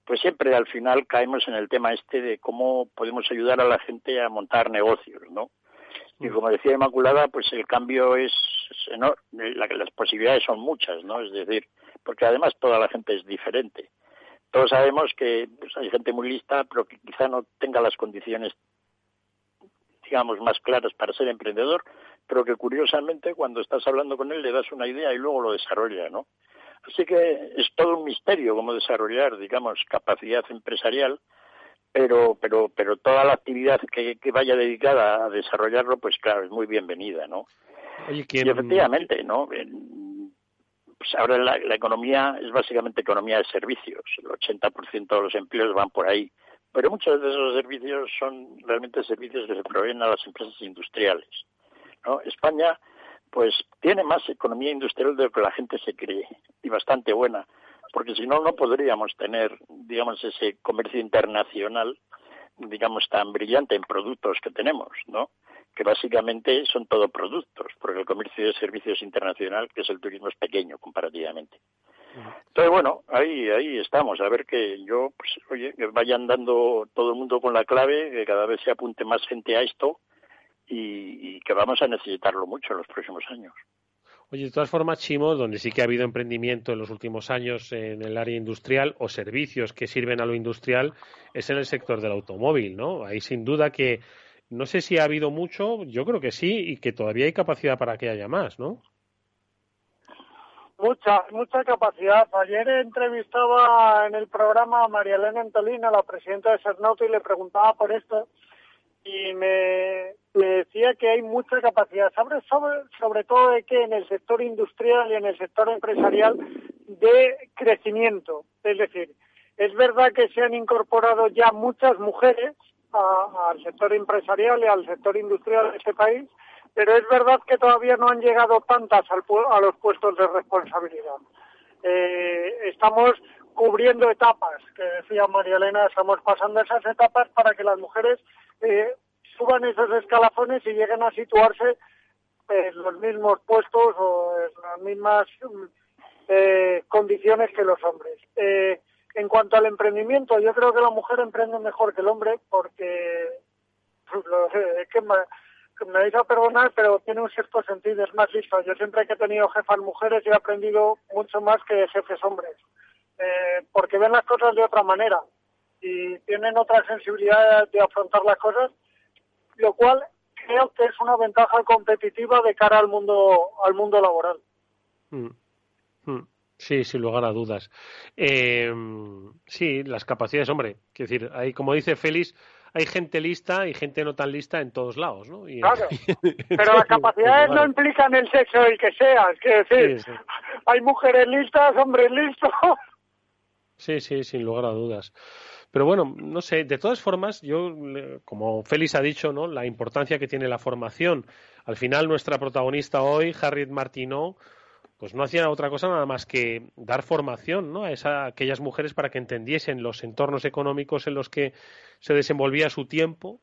pues siempre al final caemos en el tema este de cómo podemos ayudar a la gente a montar negocios, ¿no? Y mm. como decía Inmaculada, pues el cambio es enorme, las posibilidades son muchas, ¿no? Es decir, porque además toda la gente es diferente todos sabemos que pues, hay gente muy lista, pero que quizá no tenga las condiciones, digamos, más claras para ser emprendedor, pero que curiosamente cuando estás hablando con él le das una idea y luego lo desarrolla, ¿no? Así que es todo un misterio cómo desarrollar, digamos, capacidad empresarial, pero, pero, pero toda la actividad que, vaya dedicada a desarrollarlo, pues claro, es muy bienvenida, ¿no? y efectivamente, ¿no? Pues ahora la, la, economía es básicamente economía de servicios. El 80% de los empleos van por ahí. Pero muchos de esos servicios son realmente servicios que se proveen a las empresas industriales. ¿no? España pues tiene más economía industrial de lo que la gente se cree y bastante buena, porque si no no podríamos tener digamos ese comercio internacional digamos tan brillante en productos que tenemos, ¿no? Que básicamente son todo productos, porque el comercio de servicios internacional, que es el turismo, es pequeño comparativamente. Entonces, bueno, ahí, ahí estamos. A ver que yo, pues, oye, que vayan dando todo el mundo con la clave, que cada vez se apunte más gente a esto y, que vamos a necesitarlo mucho en los próximos años. Oye, de todas formas, Chimo, donde sí que ha habido emprendimiento en los últimos años en el área industrial o servicios que sirven a lo industrial es en el sector del automóvil, ¿no? Ahí sin duda que no sé si ha habido mucho, yo creo que sí, y que todavía hay capacidad para que haya más, ¿no? Mucha, mucha capacidad. Ayer entrevistaba en el programa a María Elena Antolina, la presidenta de Cernauto, y le preguntaba por esto y me, decía que hay mucha capacidad, sobre, sobre, sobre todo de que en el sector industrial y en el sector empresarial de crecimiento. Es decir, es verdad que se han incorporado ya muchas mujeres al sector empresarial y al sector industrial de este país, pero es verdad que todavía no han llegado tantas al, a los puestos de responsabilidad. Eh, estamos cubriendo etapas, que decía María Elena, estamos pasando esas etapas para que las mujeres eh, suban esos escalafones y lleguen a situarse en los mismos puestos o en las mismas eh, condiciones que los hombres. En cuanto al emprendimiento, yo creo que la mujer emprende mejor que el hombre porque es que me, me vais a perdonar, pero tiene un cierto sentido, es más listo. Yo siempre que he tenido jefas mujeres he aprendido mucho más que jefes hombres, eh, porque ven las cosas de otra manera y tienen otra sensibilidad de afrontar las cosas, lo cual creo que es una ventaja competitiva de cara al mundo al mundo laboral. Mm. Mm. Sí, sin lugar a dudas. Eh, sí, las capacidades, hombre, quiero decir, hay, como dice Félix, hay gente lista y gente no tan lista en todos lados, ¿no? claro, pero las capacidades no implican el sexo del que sea, es decir, hay mujeres listas, hombres listos. Sí, sí, sin lugar a dudas. Pero bueno, no sé, de todas formas, yo, como Félix ha dicho, ¿no? La importancia que tiene la formación. Al final, nuestra protagonista hoy, Harriet Martineau, pues no hacía otra cosa nada más que dar formación ¿no? a, esa, aquellas mujeres para que entendiesen los entornos económicos en los que se desenvolvía su tiempo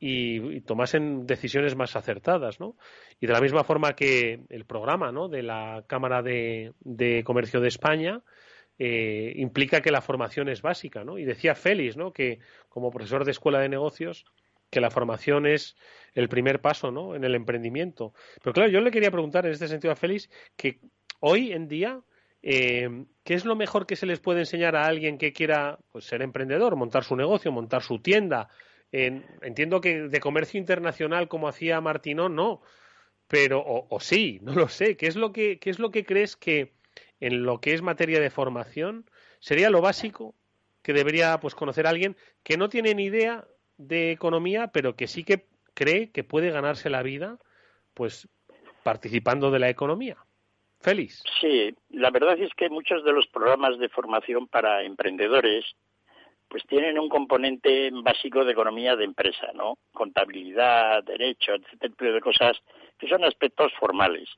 y, tomasen decisiones más acertadas. ¿no? Y de la misma forma que el programa ¿no? de la Cámara de, Comercio de España eh, implica que la formación es básica. ¿no? Y decía Félix ¿no? que como profesor de escuela de negocios que la formación es el primer paso ¿no? en el emprendimiento. Pero claro, yo le quería preguntar en este sentido a Félix que hoy en día, eh, ¿qué es lo mejor que se les puede enseñar a alguien que quiera pues, ser emprendedor, montar su negocio, montar su tienda? entiendo que de comercio internacional como hacía Martinón, no, pero o, sí, no lo sé. ¿Qué es lo que, qué es lo que crees que en lo que es materia de formación sería lo básico que debería pues conocer alguien que no tiene ni idea de economía, pero que sí que cree que puede ganarse la vida, pues participando de la economía. Félix. Sí, la verdad es que muchos de los programas de formación para emprendedores pues tienen un componente básico de economía de empresa, ¿no? Contabilidad, derecho, etcétera, de cosas que son aspectos formales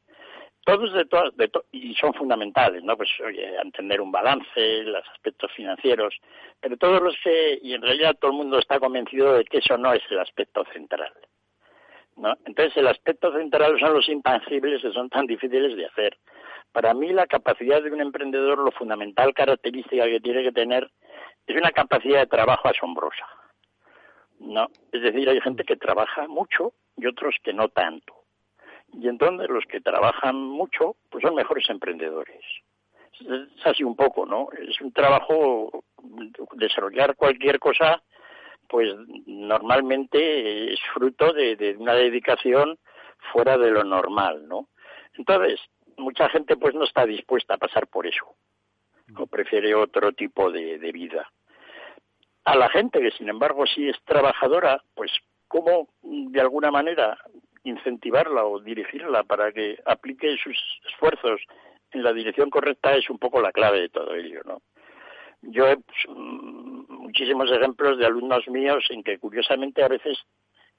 todos de todas de y son fundamentales no pues oye entender un balance los aspectos financieros pero todos los que y en realidad todo el mundo está convencido de que eso no es el aspecto central no entonces el aspecto central son los intangibles que son tan difíciles de hacer. Para mí la capacidad de un emprendedor lo fundamental característica que tiene que tener es una capacidad de trabajo asombrosa no es decir hay gente que trabaja mucho y otros que no tanto y entonces los que trabajan mucho, pues son mejores emprendedores. Es así un poco, ¿no? Es un trabajo, desarrollar cualquier cosa, pues normalmente es fruto de, una dedicación fuera de lo normal, ¿no? Entonces, mucha gente pues no está dispuesta a pasar por eso, o prefiere otro tipo de, de vida. A la gente que, sin embargo, sí es trabajadora, pues cómo de alguna manera incentivarla o dirigirla para que aplique sus esfuerzos en la dirección correcta es un poco la clave de todo ello, ¿no? Yo he pues, mm, muchísimos ejemplos de alumnos míos en que curiosamente a veces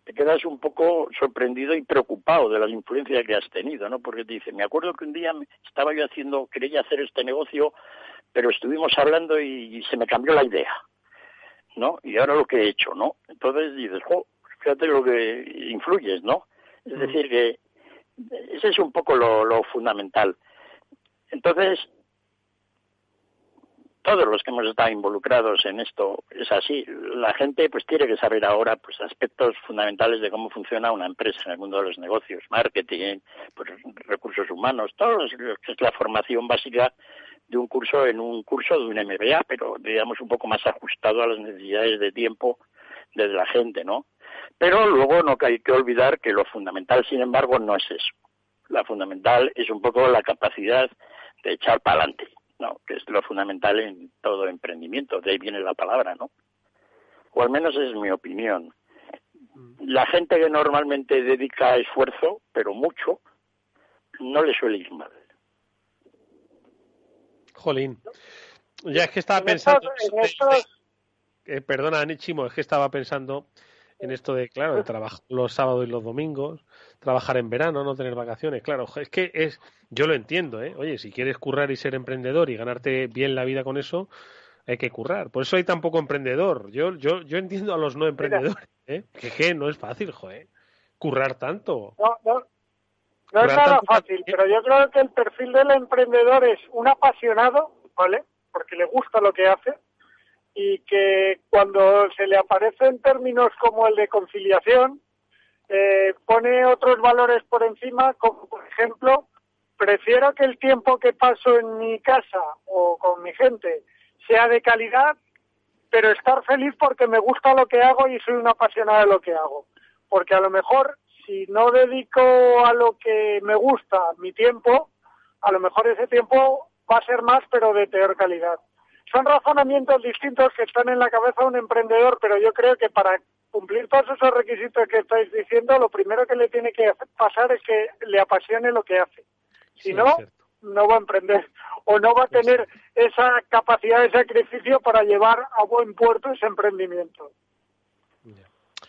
te quedas un poco sorprendido y preocupado de la influencia que has tenido, ¿no? Porque te dice, me acuerdo que un día estaba yo haciendo, quería hacer este negocio, pero estuvimos hablando y, se me cambió la idea, ¿no? Y ahora lo que he hecho, ¿no? Entonces dices, jo, fíjate lo que influyes, ¿no? Es decir, que ese es un poco lo fundamental. Entonces, todos los que hemos estado involucrados en esto es así. La gente pues tiene que saber ahora pues aspectos fundamentales de cómo funciona una empresa en el mundo de los negocios, marketing, pues, recursos humanos, todo lo que es la formación básica de un curso en un curso de un MBA, pero digamos un poco más ajustado a las necesidades de tiempo de la gente, ¿no? Pero luego no hay que olvidar que lo fundamental, sin embargo, no es eso. La fundamental es un poco la capacidad de echar para adelante ¿no? que es lo fundamental en todo emprendimiento, de ahí viene la palabra, ¿no? O al menos es mi opinión. La gente que normalmente dedica esfuerzo, pero mucho, no le suele ir mal. Jolín. Ya es que estaba pensando. Eh, perdona, Nichimo, es que estaba pensando en esto de, claro, de trabajar los sábados y los domingos, trabajar en verano, no tener vacaciones. Claro, es que es, yo lo entiendo, ¿eh? Oye, si quieres currar y ser emprendedor y ganarte bien la vida con eso, hay que currar. Por eso hay tan poco emprendedor. Yo, yo, yo entiendo a los no emprendedores, ¿eh? Que, no es fácil, joder. Currar tanto. No, no. No es nada fácil, pero yo creo que el perfil del emprendedor es un apasionado, ¿vale? Porque le gusta lo que hace y que cuando se le aparecen términos como el de conciliación, eh, pone otros valores por encima, como por ejemplo, prefiero que el tiempo que paso en mi casa o con mi gente sea de calidad, pero estar feliz porque me gusta lo que hago y soy una apasionada de lo que hago. Porque a lo mejor si no dedico a lo que me gusta mi tiempo, a lo mejor ese tiempo va a ser más, pero de peor calidad son razonamientos distintos que están en la cabeza de un emprendedor, pero yo creo que para cumplir todos esos requisitos que estáis diciendo, lo primero que le tiene que pasar es que le apasione lo que hace. Si no, no va a emprender o no va a tener esa capacidad de sacrificio para llevar a buen puerto ese emprendimiento.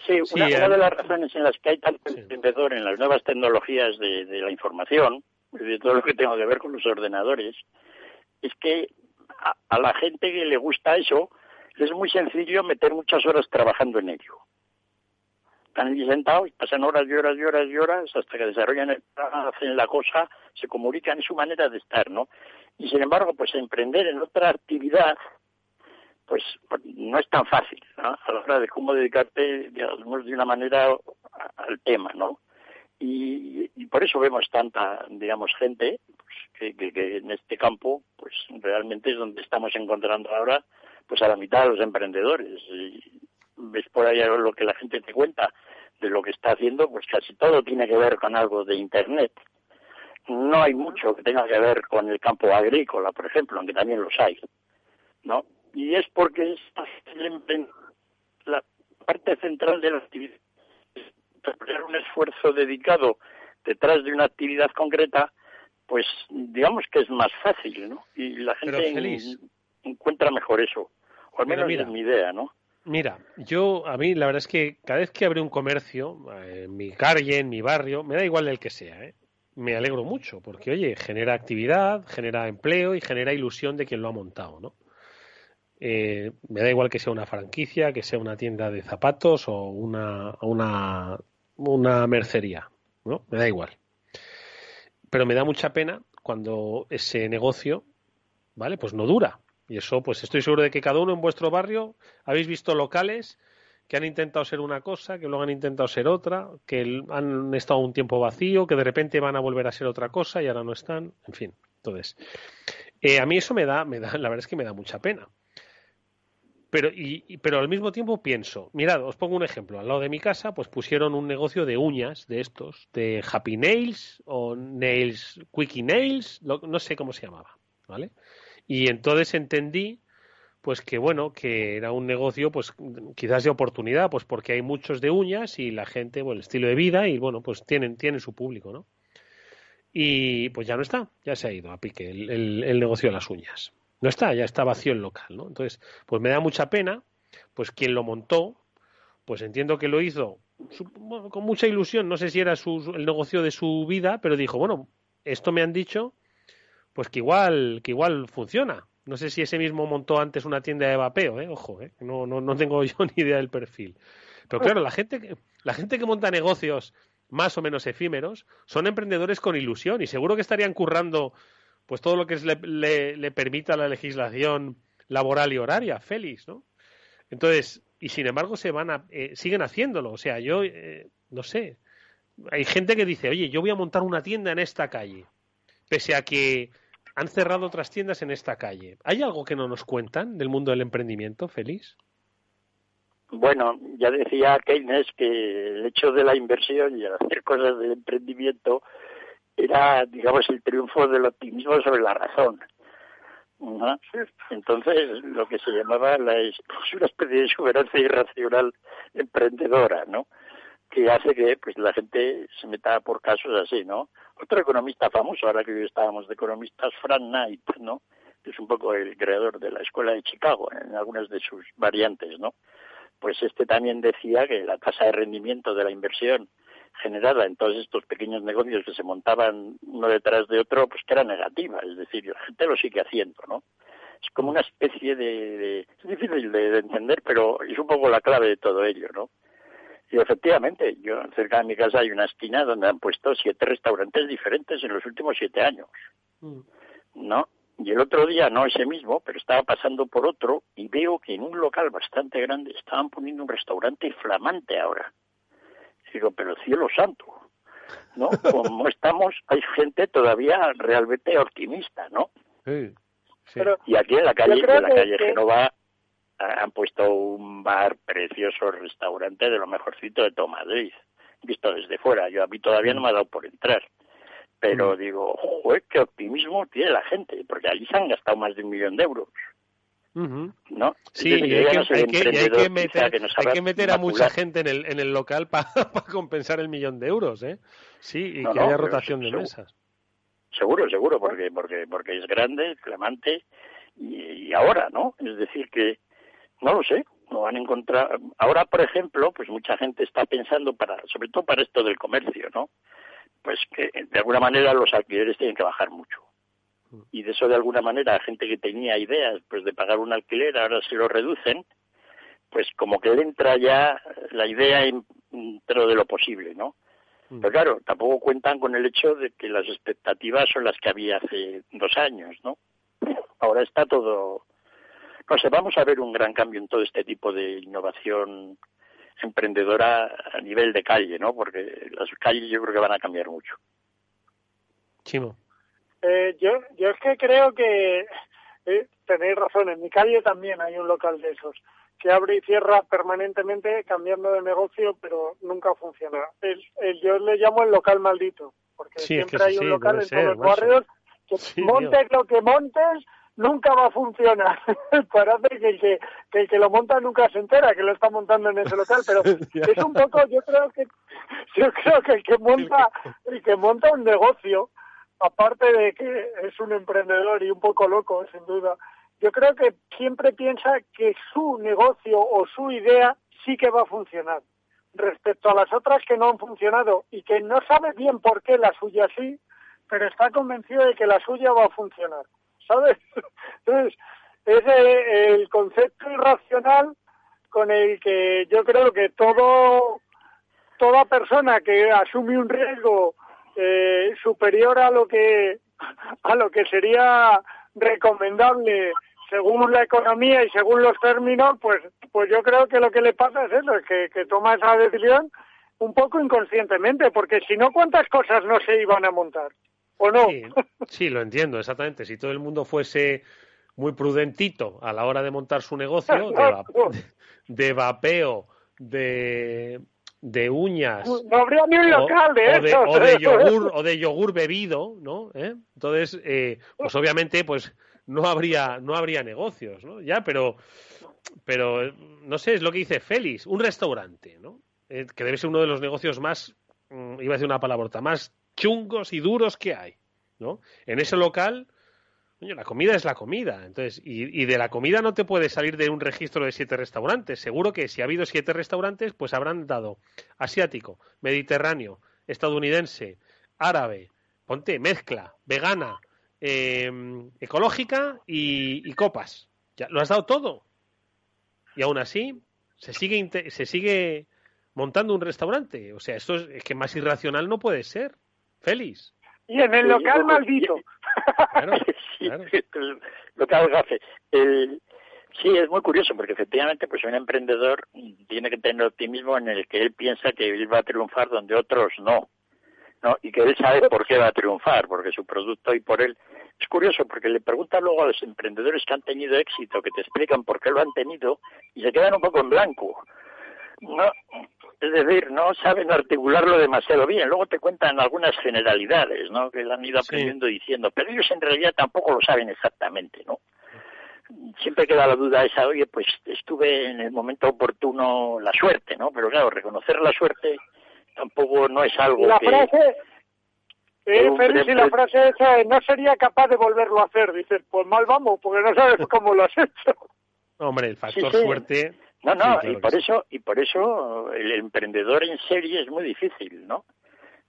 Sí, una, de las razones en las que hay tanto emprendedor en las nuevas tecnologías de, de la información, de todo lo que tenga que ver con los ordenadores, es que a, la gente que le gusta eso, es muy sencillo meter muchas horas trabajando en ello. Están allí sentados, pasan horas y horas y horas y horas hasta que desarrollan, el, hacen la cosa, se comunican, es su manera de estar, ¿no? Y sin embargo, pues emprender en otra actividad, pues no es tan fácil, ¿no? A la hora de cómo dedicarte, digamos, de una manera al tema, ¿no? Y, por eso vemos tanta, digamos, gente que, que, en este campo, pues realmente es donde estamos encontrando ahora, pues a la mitad de los emprendedores. Y ves por ahí lo que la gente te cuenta de lo que está haciendo, pues casi todo tiene que ver con algo de Internet. No hay mucho que tenga que ver con el campo agrícola, por ejemplo, aunque también los hay, ¿no? Y es porque es la parte central de la actividad un esfuerzo dedicado detrás de una actividad concreta pues digamos que es más fácil, ¿no? Y la gente encuentra mejor eso, o al menos es mi idea, ¿no? Mira, yo, a mí la verdad es que cada vez que abre un comercio, eh, en mi calle, en mi barrio, me da igual el que sea, ¿eh? Me alegro mucho, porque oye, genera actividad, genera empleo y genera ilusión de quien lo ha montado, ¿no? Eh, me da igual que sea una franquicia, que sea una tienda de zapatos o una, una, una mercería, ¿no? Me da igual pero me da mucha pena cuando ese negocio, ¿vale? Pues no dura. Y eso, pues estoy seguro de que cada uno en vuestro barrio habéis visto locales que han intentado ser una cosa, que luego han intentado ser otra, que han estado un tiempo vacío, que de repente van a volver a ser otra cosa y ahora no están, en fin. Entonces, eh, a mí eso me da, me da, la verdad es que me da mucha pena. Pero, y, pero al mismo tiempo pienso, mirad, os pongo un ejemplo. Al lado de mi casa, pues pusieron un negocio de uñas de estos, de Happy Nails o Nails, Quickie Nails, no sé cómo se llamaba, ¿vale? Y entonces entendí, pues que bueno, que era un negocio, pues quizás de oportunidad, pues porque hay muchos de uñas y la gente, bueno, el estilo de vida y bueno, pues tienen, tienen su público, ¿no? y pues ya no está, ya se ha ido a pique el, negocio de las uñas. No está, ya está vacío el local, ¿no? Entonces, pues me da mucha pena, pues quien lo montó, pues entiendo que lo hizo con mucha ilusión, no sé si era el negocio de su vida, pero dijo, bueno, esto me han dicho, pues que igual, que igual funciona. No sé si ese mismo montó antes una tienda de vapeo, ¿eh? ojo, ¿eh? No, no, no tengo yo ni idea del perfil. Pero claro, la gente, la gente que monta negocios más o menos efímeros son emprendedores con ilusión y seguro que estarían currando pues todo lo que le, permita la legislación laboral y horaria, feliz, ¿no? Entonces, y sin embargo se van a, eh, siguen haciéndolo. O sea, yo eh, no sé. Hay gente que dice, oye, yo voy a montar una tienda en esta calle, pese a que han cerrado otras tiendas en esta calle. ¿Hay algo que no nos cuentan del mundo del emprendimiento, Félix? Bueno, ya decía Keynes que el hecho de la inversión y el hacer cosas del emprendimiento era, digamos, el triunfo del optimismo sobre la razón. Entonces, lo que se llamaba la, una especie de exuberancia irracional emprendedora, ¿no? Que hace que pues la gente se meta por casos así, ¿no? Otro economista famoso, ahora que hoy estábamos de economistas, Frank Knight, ¿no? Que es un poco el creador de la escuela de Chicago en algunas de sus variantes, ¿no? Pues este también decía que la tasa de rendimiento de la inversión generada en todos estos pequeños negocios que se montaban uno detrás de otro, pues que era negativa, es decir, la gente lo sigue haciendo, ¿no? Es como una especie de, es difícil de, entender, pero es un poco la clave de todo ello, ¿no? Y efectivamente, yo cerca de mi casa hay una esquina donde han puesto siete restaurantes diferentes en los últimos siete años, mm. ¿no? Y el otro día, no ese mismo, pero estaba pasando por otro y veo que en un local bastante grande estaban poniendo un restaurante flamante ahora. Digo, pero cielo santo, ¿no? Como estamos, hay gente todavía realmente optimista, ¿no? Sí, y aquí en la calle, en la calle Genova han puesto un bar precioso, restaurante de lo mejorcito de todo Madrid, visto desde fuera. Yo a mí todavía no me ha dado por entrar. Pero mm. digo, joder, qué optimismo tiene la gente, porque allí se han gastado más de un millón de euros. ¿No? Sí, y hay, que, meter, a mucha gente en el, en el local para compensar el millón de euros, ¿eh? Sí, y que haya rotación de mesas. Seguro, seguro, porque porque porque es grande, clamante, y, ahora, ¿no? Es decir, que no lo sé, no van a encontrar. Ahora, por ejemplo, pues mucha gente está pensando, para sobre todo para esto del comercio, ¿no? Pues que de alguna manera los alquileres tienen que bajar mucho y de eso de alguna manera gente que tenía ideas pues de pagar un alquiler ahora se lo reducen pues como que le entra ya la idea dentro de lo posible no pero claro tampoco cuentan con el hecho de que las expectativas son las que había hace dos años no ahora está todo no sé vamos a ver un gran cambio en todo este tipo de innovación emprendedora a nivel de calle no porque las calles yo creo que van a cambiar mucho. Chimo eh, yo, yo es que creo que eh, tenéis razón, en mi calle también hay un local de esos que abre y cierra permanentemente cambiando de negocio, pero nunca funciona. El, yo le llamo el local maldito, porque siempre hay un local en todos los barrios que montes lo que montes, nunca va a funcionar. Parece que el que, que el que lo monta nunca se entera que lo está montando en ese local, pero es un poco, yo creo que, yo creo que el que monta, el que monta un negocio, aparte de que es un emprendedor y un poco loco, sin duda, yo creo que siempre piensa que su negocio o su idea sí que va a funcionar. Respecto a las otras que no han funcionado y que no sabe bien por qué la suya sí, pero está convencido de que la suya va a funcionar. ¿Sabes? Entonces, es el concepto irracional con el que yo creo que todo toda persona que asume un riesgo eh, superior a lo que a lo que sería recomendable según la economía y según los términos, pues pues yo creo que lo que le pasa es eso, es que, que toma esa decisión un poco inconscientemente, porque si no, ¿cuántas cosas no se iban a montar? ¿O no? Sí, lo entiendo, exactamente. Si todo el mundo fuese muy prudentito a la hora de montar su negocio, de vapeo, de de uñas. No habría ni un local de eso. O de, yogur, o de yogur bebido, ¿no? ¿Eh? Entonces, eh, pues obviamente, pues no habría, no habría negocios, ¿no? Ya, pero, pero no sé, es lo que dice Félix, un restaurante, ¿no? Eh, que debe ser uno de los negocios más, mm, iba a decir una palabrota, más chungos y duros que hay, ¿no? En ese local, la comida es la comida, entonces, y, de la comida no te puedes salir de un registro de siete restaurantes. Seguro que si ha habido siete restaurantes, pues habrán dado asiático, mediterráneo, estadounidense, árabe, ponte, mezcla, vegana, eh, ecológica y, y copas. Ya, lo has dado todo. Y aún así, se sigue, se sigue montando un restaurante. O sea, esto es, es, que más irracional no puede ser. Félix. Y en el local maldito. Claro, claro. el local gafe. El, sí, es muy curioso porque efectivamente pues un emprendedor tiene que tener optimismo en el que él piensa que él va a triunfar donde otros no. ¿no? Y que él sabe por qué va a triunfar, porque su producto y por él. Es curioso porque le preguntan luego a los emprendedores que han tenido éxito, que te explican por qué lo han tenido, y se quedan un poco en blanco. No, es decir, no saben articularlo demasiado bien. Luego te cuentan algunas generalidades, ¿no? Que han ido aprendiendo sí. diciendo, pero ellos en realidad tampoco lo saben exactamente, ¿no? Siempre queda la duda esa, oye, pues estuve en el momento oportuno la suerte, ¿no? Pero claro, reconocer la suerte tampoco no es algo la que... Frase... Eh, Félix, y la frase esa, no sería capaz de volverlo a hacer. Dices, pues mal vamos, porque no sabes cómo lo has hecho. Hombre, el factor sí, sí. suerte no, no, sí, claro y por eso y por eso el emprendedor en serie es muy difícil, ¿no?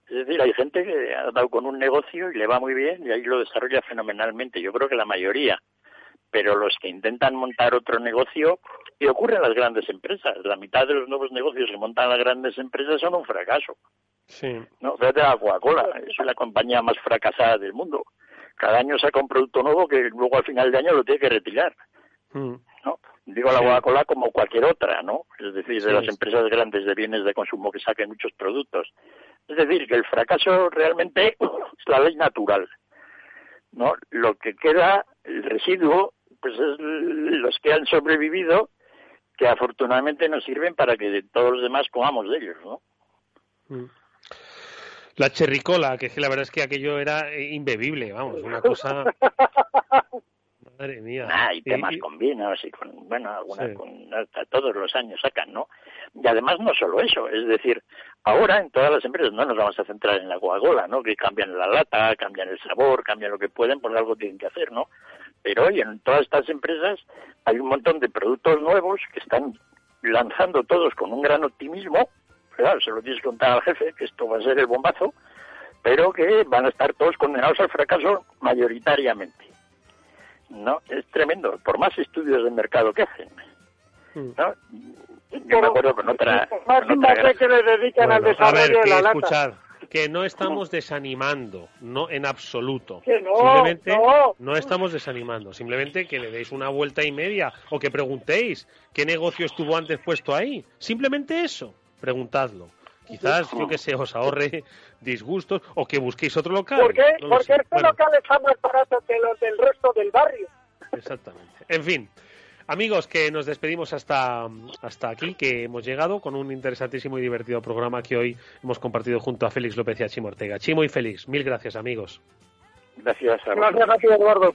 Es decir, hay gente que ha dado con un negocio y le va muy bien y ahí lo desarrolla fenomenalmente. Yo creo que la mayoría, pero los que intentan montar otro negocio y ocurre en las grandes empresas. La mitad de los nuevos negocios que montan las grandes empresas son un fracaso. Sí. No, fíjate la Coca-Cola, es la compañía más fracasada del mundo. Cada año saca un producto nuevo que luego al final de año lo tiene que retirar. Mm. ¿no? Digo la Coca-Cola como cualquier otra, ¿no? Es decir, de sí, las empresas grandes de bienes de consumo que saquen muchos productos. Es decir, que el fracaso realmente es la ley natural, ¿no? Lo que queda, el residuo, pues es los que han sobrevivido, que afortunadamente nos sirven para que todos los demás comamos de ellos, ¿no? Mm. La cherricola, que la verdad es que aquello era imbebible, vamos, una cosa... Madre mía. Ah, y temas y, con vinos y con, bueno, algunas sí. con, todos los años sacan, ¿no? Y además no solo eso, es decir, ahora en todas las empresas no nos vamos a centrar en la Coca-Cola, ¿no? Que cambian la lata, cambian el sabor, cambian lo que pueden, porque algo tienen que hacer, ¿no? Pero hoy en todas estas empresas hay un montón de productos nuevos que están lanzando todos con un gran optimismo, claro, se lo tienes que contar al jefe, que esto va a ser el bombazo, pero que van a estar todos condenados al fracaso mayoritariamente. ¿No? Es tremendo, por más estudios de mercado que hacen. ¿no? Yo me acuerdo con otra... Con otra que le dedican bueno, al desarrollo a ver, de la lata. Escuchar, que no estamos desanimando, no en absoluto. Que no, simplemente no. no estamos desanimando, simplemente que le deis una vuelta y media o que preguntéis qué negocio estuvo antes puesto ahí. Simplemente eso, preguntadlo. Quizás, yo que sé, os ahorre disgustos o que busquéis otro local. ¿Por qué? No Porque sé. este bueno, local está más barato que los del resto del barrio. Exactamente. En fin. Amigos, que nos despedimos hasta, hasta aquí, que hemos llegado con un interesantísimo y divertido programa que hoy hemos compartido junto a Félix López y a Chimo Ortega. Chimo y Félix, mil gracias, amigos. Gracias a Gracias ti, Eduardo.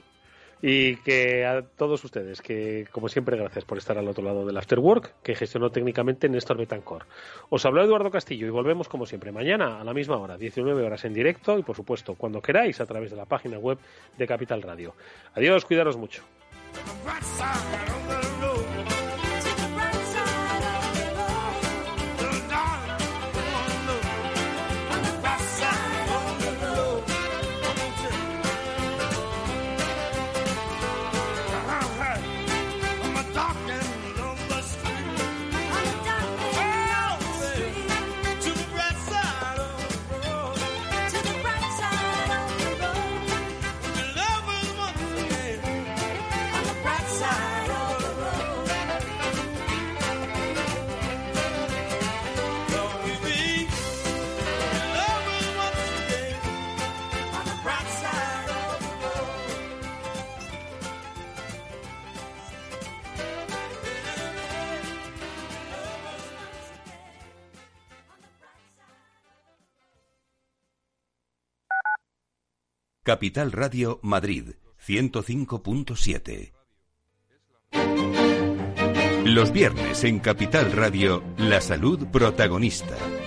Y que a todos ustedes, que como siempre, gracias por estar al otro lado del Afterwork, que gestionó técnicamente Néstor Betancor. Os habló Eduardo Castillo y volvemos como siempre mañana a la misma hora, 19 horas en directo y por supuesto cuando queráis a través de la página web de Capital Radio. Adiós, cuidaros mucho. Capital Radio Madrid 105.7. Los viernes en Capital Radio, la salud protagonista.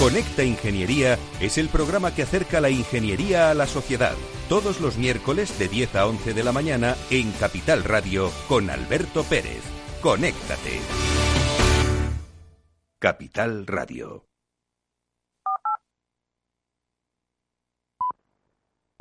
Conecta Ingeniería es el programa que acerca la ingeniería a la sociedad. Todos los miércoles de 10 a 11 de la mañana en Capital Radio con Alberto Pérez. Conéctate. Capital Radio.